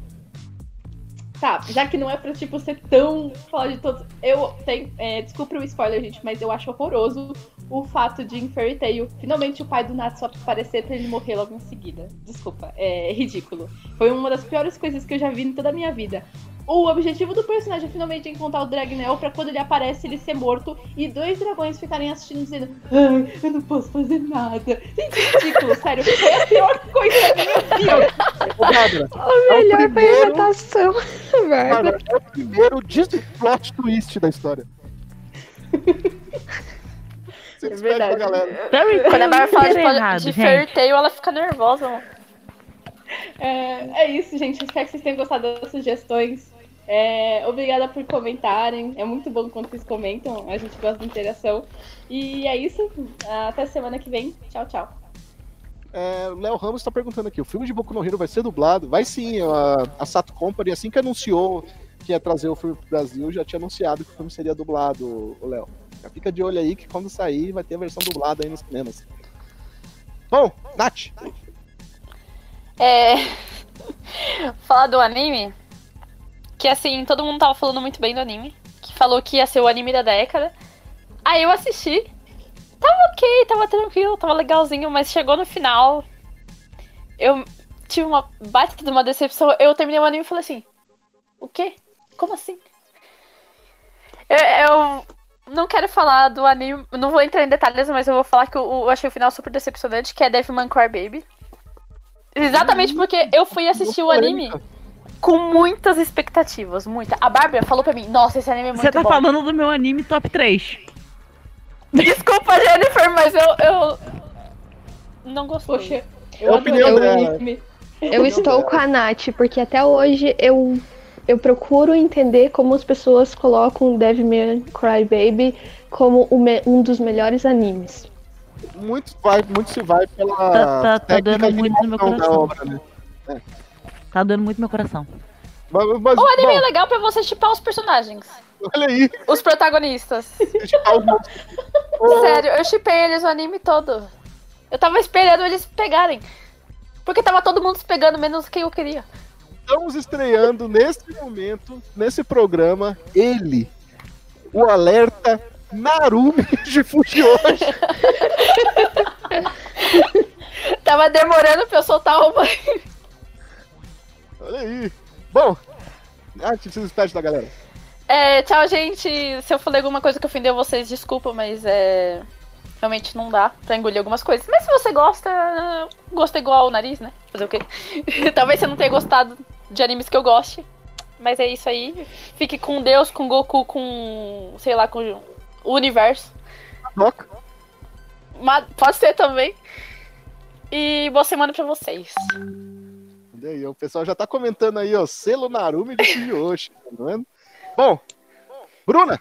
Tá, já que não é pra, tipo, ser tão falar de todos. Eu tenho. É, desculpa o spoiler, gente, mas eu acho horroroso o fato de em Fairy Tail, finalmente o pai do Natsu aparecer pra ele morrer logo em seguida. Desculpa, é ridículo. Foi uma das piores coisas que eu já vi em toda a minha vida. O objetivo do personagem é finalmente encontrar o Dragnel pra quando ele aparece ele ser morto e dois dragões ficarem assistindo dizendo Ai, eu não posso fazer nada. Gente, é ridículo, sério. Foi a pior coisa da minha vida. Ô, Bárbara, O É o melhor foi a primeiro- irritação. Bárbara. Bárbara, é o primeiro plot twist da história. Você É despede verdade. pra galera. Fairy Quando a Bárbara fala de, errado, de. Fairy Tail, ela fica nervosa. mano. É, é isso, gente. Espero que vocês tenham gostado das sugestões. É, obrigada por comentarem. É muito bom quando vocês comentam. A gente gosta da interação. E é isso. Até semana que vem. Tchau, tchau. É, o Léo Ramos tá perguntando aqui: o filme de Boku no Hero vai ser dublado? Vai sim, a, a Sato Company, assim que anunciou que ia trazer o filme pro Brasil, já tinha anunciado que o filme seria dublado, o Léo. Fica de olho aí que quando sair vai ter a versão dublada aí nos cinemas. Bom, Nath, É. Falar do anime. Que assim, todo mundo tava falando muito bem do anime. Que falou que ia ser o anime da década. Aí eu assisti. Tava ok, tava tranquilo, tava legalzinho, mas chegou no final. Eu tive uma baita de uma decepção. Eu terminei o anime e falei assim: O quê? Como assim? Eu, eu não quero falar do anime, não vou entrar em detalhes, mas eu vou falar que eu, eu achei o final super decepcionante, que é Devilman Crybaby. Exatamente porque eu fui assistir o anime com muitas expectativas, muita. A Bárbara falou pra mim, nossa, esse anime é muito Você tá bom. falando do meu anime top 3. Desculpa, Jennifer, mas eu, eu não gostei. Poxa, É a opinião o dela. anime. Eu estou com a Nath, porque até hoje eu, eu procuro entender como as pessoas colocam Devilman Crybaby como o me- um dos melhores animes. Muito, vai, muito se vai pela Tá- tá- tá de muito no meu coração. obra, né? Tá doendo muito meu coração. Mas, mas, O anime bom, é legal pra você chipar os personagens, olha aí, os protagonistas. Sério, eu chipei eles o anime todo. Eu tava esperando eles pegarem. Porque tava todo mundo se pegando, menos quem eu queria. Estamos estreando nesse momento, nesse programa, ele, o alerta Narumi de Fujiyoshi. Tava demorando pra eu soltar uma. Olha aí. Bom, ah, que vocês esperam da galera? É, tchau, gente. Se eu falei alguma coisa que ofendeu vocês, desculpa, mas é. Realmente não dá pra engolir algumas coisas. Mas se você gosta, gosta igual o nariz, né? Fazer o quê? Talvez você não tenha gostado de animes que eu goste. Mas é isso aí. Fique com Deus, com Goku, com. sei lá, com o universo. Doc? Mas pode ser também. E boa semana pra vocês. Olha aí, o pessoal já tá comentando aí, ó, selo Narumi de Fujiyoshi, tá vendo? Bom, Bruna,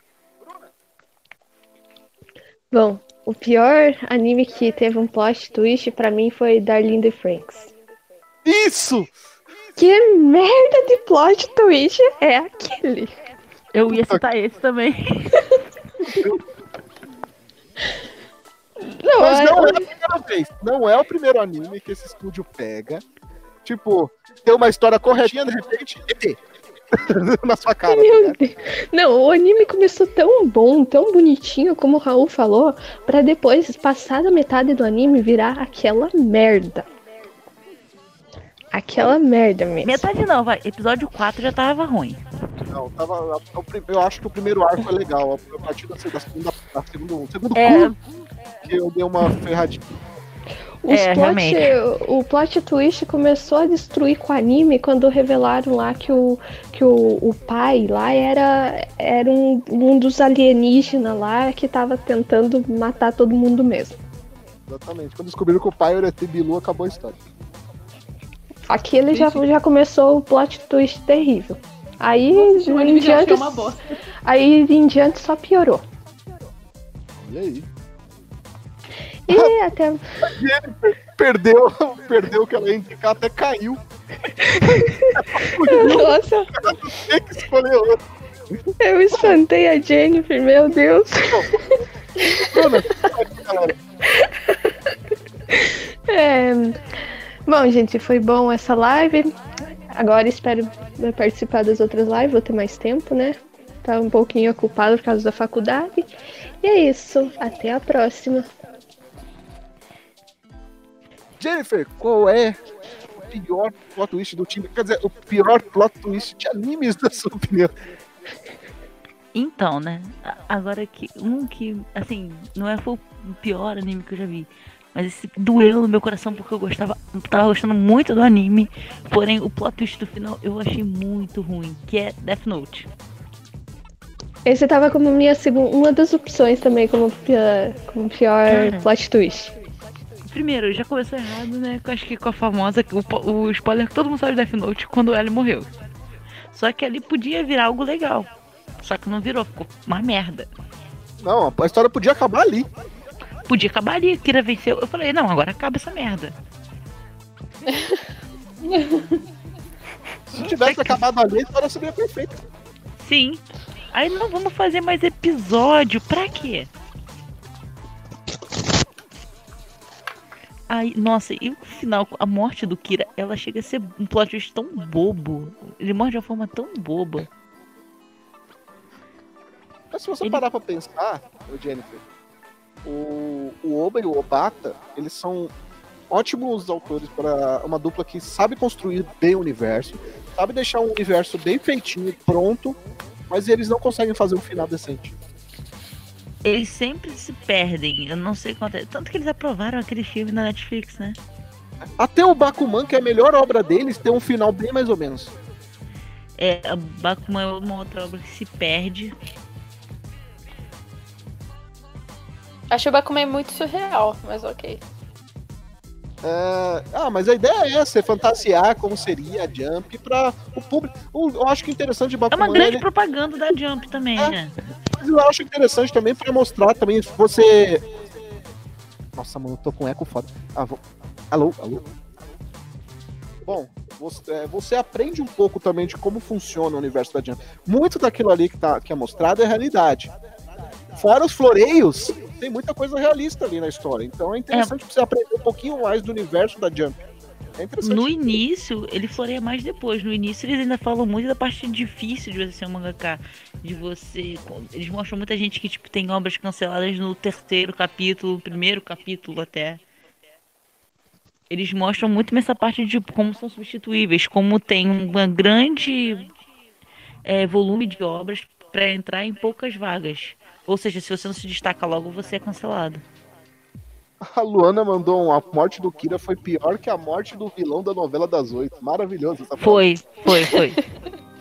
Bom, o pior anime que teve um plot twist pra mim foi Darling the Franks. isso! Que merda de plot twist é aquele? Eu ia citar esse também. Não, Mas é- não é a primeira vez, não é o primeiro anime que esse estúdio pega. Tipo, tem uma história corretinha, de repente, ET. Na sua cara. tá Meu ligado? Deus. Não, o anime começou tão bom, tão bonitinho, como o Raul falou, pra depois, passar da metade do anime, virar aquela merda. Aquela merda mesmo. Metade não, vai. Episódio 4 já tava ruim. Não, tava, o prim- eu acho que o primeiro arco é legal. A partir da, da segunda, da segundo, segundo É. curso que eu dei uma ferradinha. Os É, plot, o plot twist começou a destruir com o anime quando revelaram lá que o, que o, o pai lá era, era um, um dos alienígenas lá que tava tentando matar todo mundo mesmo. Exatamente. Quando descobriram que o pai era o ET Bilu, acabou a história. Aquele já, já começou o plot twist terrível. Aí, O em já diante, achei uma bosta. aí em diante só piorou. Olha aí. E até Perdeu, perdeu o que ela ia indicar, até caiu. Nossa, Tem que escolher outro. eu espantei a Jennifer, meu Deus. É, Bom, gente, foi bom essa live. Agora espero participar das outras lives, vou ter mais tempo, né? Tá um pouquinho ocupado por causa da faculdade. E é isso. Até a próxima. Jennifer, qual é o pior plot twist do time? Quer dizer, o pior plot twist de animes, na sua opinião? Então, né? Agora que. Um que, assim, não é foi o pior anime que eu já vi. Mas esse doeu no meu coração porque eu gostava. Tava gostando muito do anime. Porém, o plot twist do final eu achei muito ruim. Que é Death Note. Esse tava como minha segunda, uma das opções também como pior, como pior Cara. plot twist. Primeiro, já começou errado, né? Acho que com a famosa. O, o spoiler que todo mundo sabe de Death Note quando ele morreu. Só que ali podia virar algo legal. Só que não virou, ficou uma merda. Não, a história podia acabar ali. Podia acabar ali, Kira venceu. Eu falei, não, agora acaba essa merda. Se tivesse acabado ali, a história seria perfeita. Sim. Aí não vamos fazer mais episódio. Pra quê? Aí, nossa, e o final, a morte do Kira, ela chega a ser um plot twist tão bobo. Ele morre de uma forma tão boba. Mas Mas se você Ele- parar pra pensar, ô Jennifer, o, o Oba e o Obata, eles são ótimos autores para uma dupla que sabe construir bem o universo, sabe deixar um universo bem feitinho, pronto, mas eles não conseguem fazer um final decente. Eles sempre se perdem. Eu não sei quanto é. Tanto que eles aprovaram aquele filme na Netflix, né? Até o Bakuman, que é a melhor obra deles, tem um final bem mais ou menos. É, Bakuman é uma outra obra que se perde. Acho o Bakuman muito surreal, mas ok. É, Ah, mas a ideia é essa, é fantasiar como seria a Jump para o público. Eu acho que o interessante de É uma Bakuman grande ele- propaganda da Jump também, É. né? Mas eu acho interessante também pra mostrar também você. Nossa, mano, eu tô com eco foda. Ah, vou... Alô, alô. Bom, você, é, você aprende um pouco também de como funciona o universo da Jump. Muito daquilo ali que, tá, que é mostrado é realidade. Fora os floreios, tem muita coisa realista ali na história. Então é interessante pra você aprender um pouquinho mais do universo da Jump. É. No início, ele floreia mais depois. No início, eles ainda falam muito da parte difícil de você ser um mangaka. De você. Eles mostram muita gente que tipo, tem obras canceladas no terceiro capítulo, primeiro capítulo até. Eles mostram muito nessa parte de como são substituíveis, como tem um grande é, volume de obras para entrar em poucas vagas. Ou seja, se você não se destaca logo, você é cancelado. A Luana mandou um, a morte do Kira foi pior que a morte do vilão da novela das oito. Maravilhoso essa Foi, foi, foi.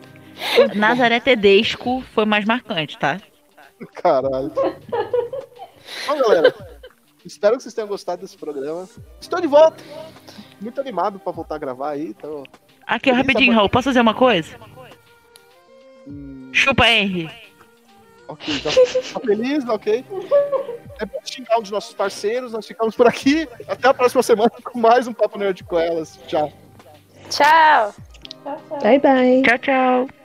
Nazaré Tedesco foi mais marcante, tá? Caralho. Bom, galera, espero que vocês tenham gostado desse programa. Estou de volta. Muito animado pra voltar a gravar aí. Então, Aqui, rapidinho, Raul, posso fazer uma coisa? hum, Chupa R. ok, já tá feliz, ok? É pra xingar um dos nossos parceiros. Nós ficamos por aqui. Até a próxima semana com mais um Papo Nerd com elas. Tchau. Tchau! Tchau, tchau. Bye, bye. Tchau, tchau.